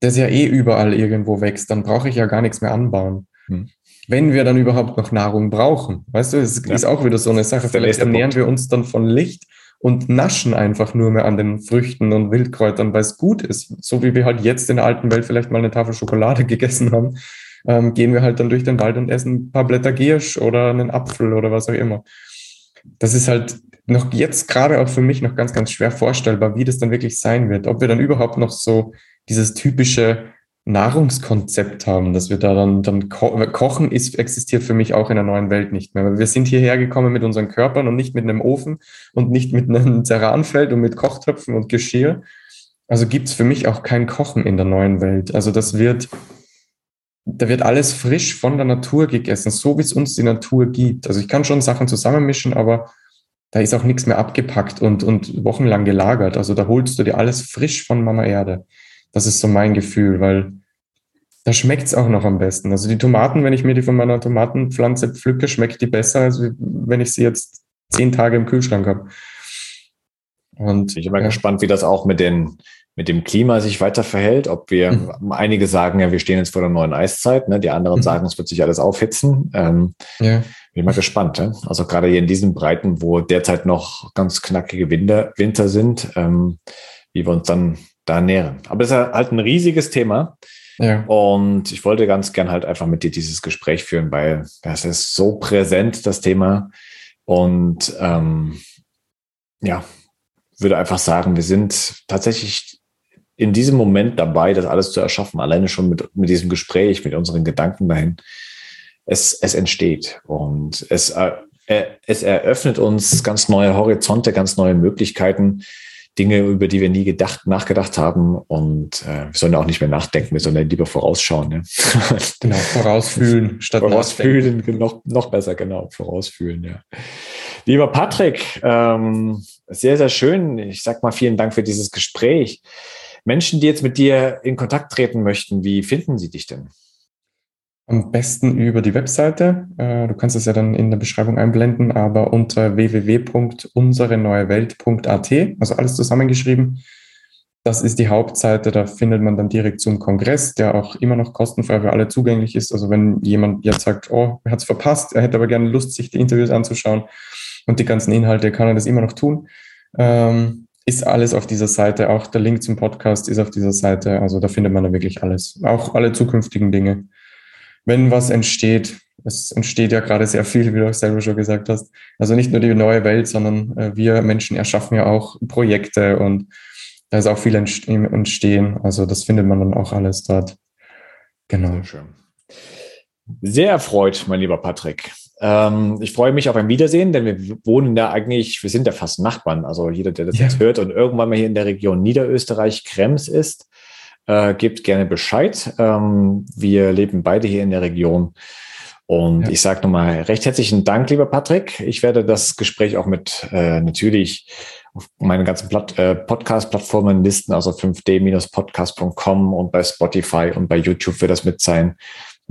Speaker 2: das ja eh überall irgendwo wächst, dann brauche ich ja gar nichts mehr anbauen. Hm. wenn wir dann überhaupt noch Nahrung brauchen. Weißt du, es ja. ist auch wieder so eine Sache. Vielleicht ernähren wir uns dann von Licht und naschen einfach nur mehr an den Früchten und Wildkräutern, weil es gut ist. So wie wir halt jetzt in der alten Welt vielleicht mal eine Tafel Schokolade gegessen haben, ähm, gehen wir halt dann durch den Wald und essen ein paar Blätter Giersch oder einen Apfel oder was auch immer. Das ist halt noch jetzt gerade auch für mich noch ganz, ganz schwer vorstellbar, wie das dann wirklich sein wird. Ob wir dann überhaupt noch so dieses typische Nahrungskonzept haben, dass wir da dann, dann ko kochen ist, existiert für mich auch in der neuen Welt nicht mehr. Wir sind hierher gekommen mit unseren Körpern und nicht mit einem Ofen und nicht mit einem Terranfeld und mit Kochtöpfen und Geschirr. Also gibt es für mich auch kein Kochen in der neuen Welt. Also das wird, da wird alles frisch von der Natur gegessen, so wie es uns die Natur gibt. Also ich kann schon Sachen zusammenmischen, aber da ist auch nichts mehr abgepackt und, und wochenlang gelagert. Also da holst du dir alles frisch von Mama Erde. Das ist so mein Gefühl, weil da schmeckt es auch noch am besten. Also die Tomaten, wenn ich mir die von meiner Tomatenpflanze pflücke, schmeckt die besser, als wenn ich sie jetzt zehn Tage im Kühlschrank habe.
Speaker 1: Und ich bin mal ja. gespannt, wie das auch mit, den, mit dem Klima sich weiter verhält. Ob wir, mhm. einige sagen ja, wir stehen jetzt vor der neuen Eiszeit, ne? die anderen mhm. sagen, es wird sich alles aufhitzen. Ähm, ja. Bin mal gespannt. Ne? Also gerade hier in diesen Breiten, wo derzeit noch ganz knackige Winter, Winter sind, ähm, wie wir uns dann da nähren. Aber es ist halt ein riesiges Thema. Ja. Und ich wollte ganz gern halt einfach mit dir dieses Gespräch führen, weil das ist so präsent, das Thema. Und ähm, ja, würde einfach sagen, wir sind tatsächlich in diesem Moment dabei, das alles zu erschaffen, alleine schon mit, mit diesem Gespräch, mit unseren Gedanken dahin. Es, es entsteht und es, äh, es eröffnet uns ganz neue Horizonte, ganz neue Möglichkeiten, Dinge, über die wir nie gedacht, nachgedacht haben. Und äh, wir sollen auch nicht mehr nachdenken, wir sollen lieber vorausschauen. Ne?
Speaker 2: Genau, vorausfühlen
Speaker 1: statt Vorausfühlen, nachdenken. noch, noch besser, genau, vorausfühlen, ja. Lieber Patrick, ähm, sehr, sehr schön. Ich sag mal vielen Dank für dieses Gespräch. Menschen, die jetzt mit dir in Kontakt treten möchten, wie finden sie dich denn?
Speaker 2: Am besten über die Webseite. Äh, du kannst es ja dann in der Beschreibung einblenden, aber unter www.unsereneuewelt.at, also alles zusammengeschrieben. Das ist die Hauptseite, da findet man dann direkt zum Kongress, der auch immer noch kostenfrei für alle zugänglich ist. Also wenn jemand jetzt sagt, oh, er hat es verpasst, er hätte aber gerne Lust, sich die Interviews anzuschauen und die ganzen Inhalte, kann er das immer noch tun. Ähm, ist alles auf dieser Seite, auch der Link zum Podcast ist auf dieser Seite. Also da findet man da wirklich alles, auch alle zukünftigen Dinge wenn was entsteht, es entsteht ja gerade sehr viel, wie du auch selber schon gesagt hast. Also nicht nur die neue Welt, sondern äh, wir Menschen erschaffen ja auch Projekte und da ist auch viel entstehen. Also das findet man dann auch alles dort.
Speaker 1: Genau. Sehr schön. Sehr erfreut, mein lieber Patrick. Ähm, ich freue mich auf ein Wiedersehen, denn wir wohnen ja eigentlich, wir sind ja fast Nachbarn. Also jeder, der das ja. jetzt hört und irgendwann mal hier in der Region Niederösterreich, Krems ist, äh, gebt gerne Bescheid. Ähm, wir leben beide hier in der Region. Und ja. ich sage nochmal recht herzlichen Dank, lieber Patrick. Ich werde das Gespräch auch mit äh, natürlich auf meinen ganzen äh, Podcast-Plattformen listen, also 5d-podcast.com und bei Spotify und bei YouTube wird das mit sein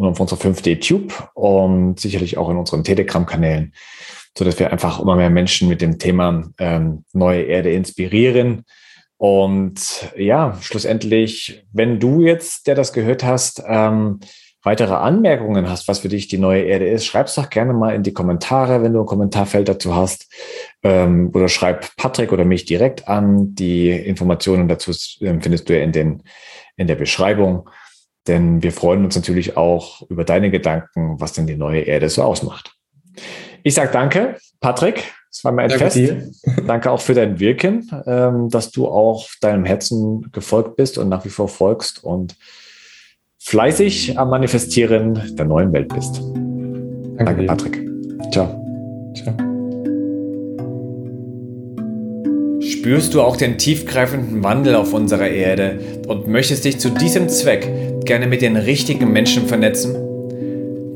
Speaker 1: und auf unserer 5D-Tube und sicherlich auch in unseren Telegram-Kanälen, so dass wir einfach immer mehr Menschen mit dem Thema ähm, neue Erde inspirieren und ja, schlussendlich, wenn du jetzt, der das gehört hast, ähm, weitere Anmerkungen hast, was für dich die neue Erde ist, schreib's doch gerne mal in die Kommentare, wenn du ein Kommentarfeld dazu hast. Ähm, oder schreib Patrick oder mich direkt an. Die Informationen dazu ähm, findest du ja in, den, in der Beschreibung. Denn wir freuen uns natürlich auch über deine Gedanken, was denn die neue Erde so ausmacht. Ich sage danke, Patrick. Es war mir ein Danke Fest. Dir. Danke auch für dein Wirken, ähm, dass du auch deinem Herzen gefolgt bist und nach wie vor folgst und fleißig am Manifestieren der neuen Welt bist. Danke, Danke Patrick. Ciao. Ciao. Spürst du auch den tiefgreifenden Wandel auf unserer Erde und möchtest dich zu diesem Zweck gerne mit den richtigen Menschen vernetzen?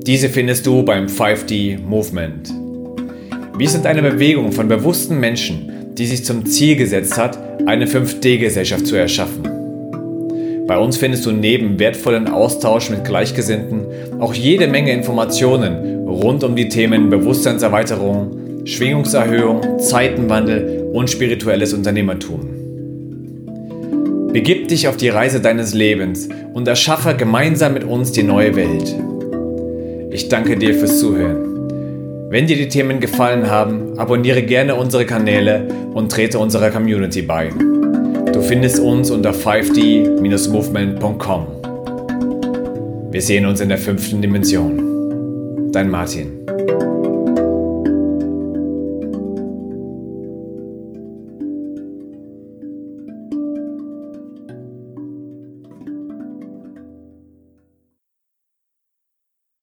Speaker 1: Diese findest du beim 5D Movement. Wir sind eine Bewegung von bewussten Menschen, die sich zum Ziel gesetzt hat, eine 5D-Gesellschaft zu erschaffen. Bei uns findest du neben wertvollen Austausch mit Gleichgesinnten auch jede Menge Informationen rund um die Themen Bewusstseinserweiterung, Schwingungserhöhung, Zeitenwandel und spirituelles Unternehmertum. Begib dich auf die Reise deines Lebens und erschaffe gemeinsam mit uns die neue Welt. Ich danke dir fürs Zuhören. Wenn dir die Themen gefallen haben, abonniere gerne unsere Kanäle und trete unserer Community bei. Du findest uns unter 5d-movement.com. Wir sehen uns in der fünften Dimension. Dein Martin.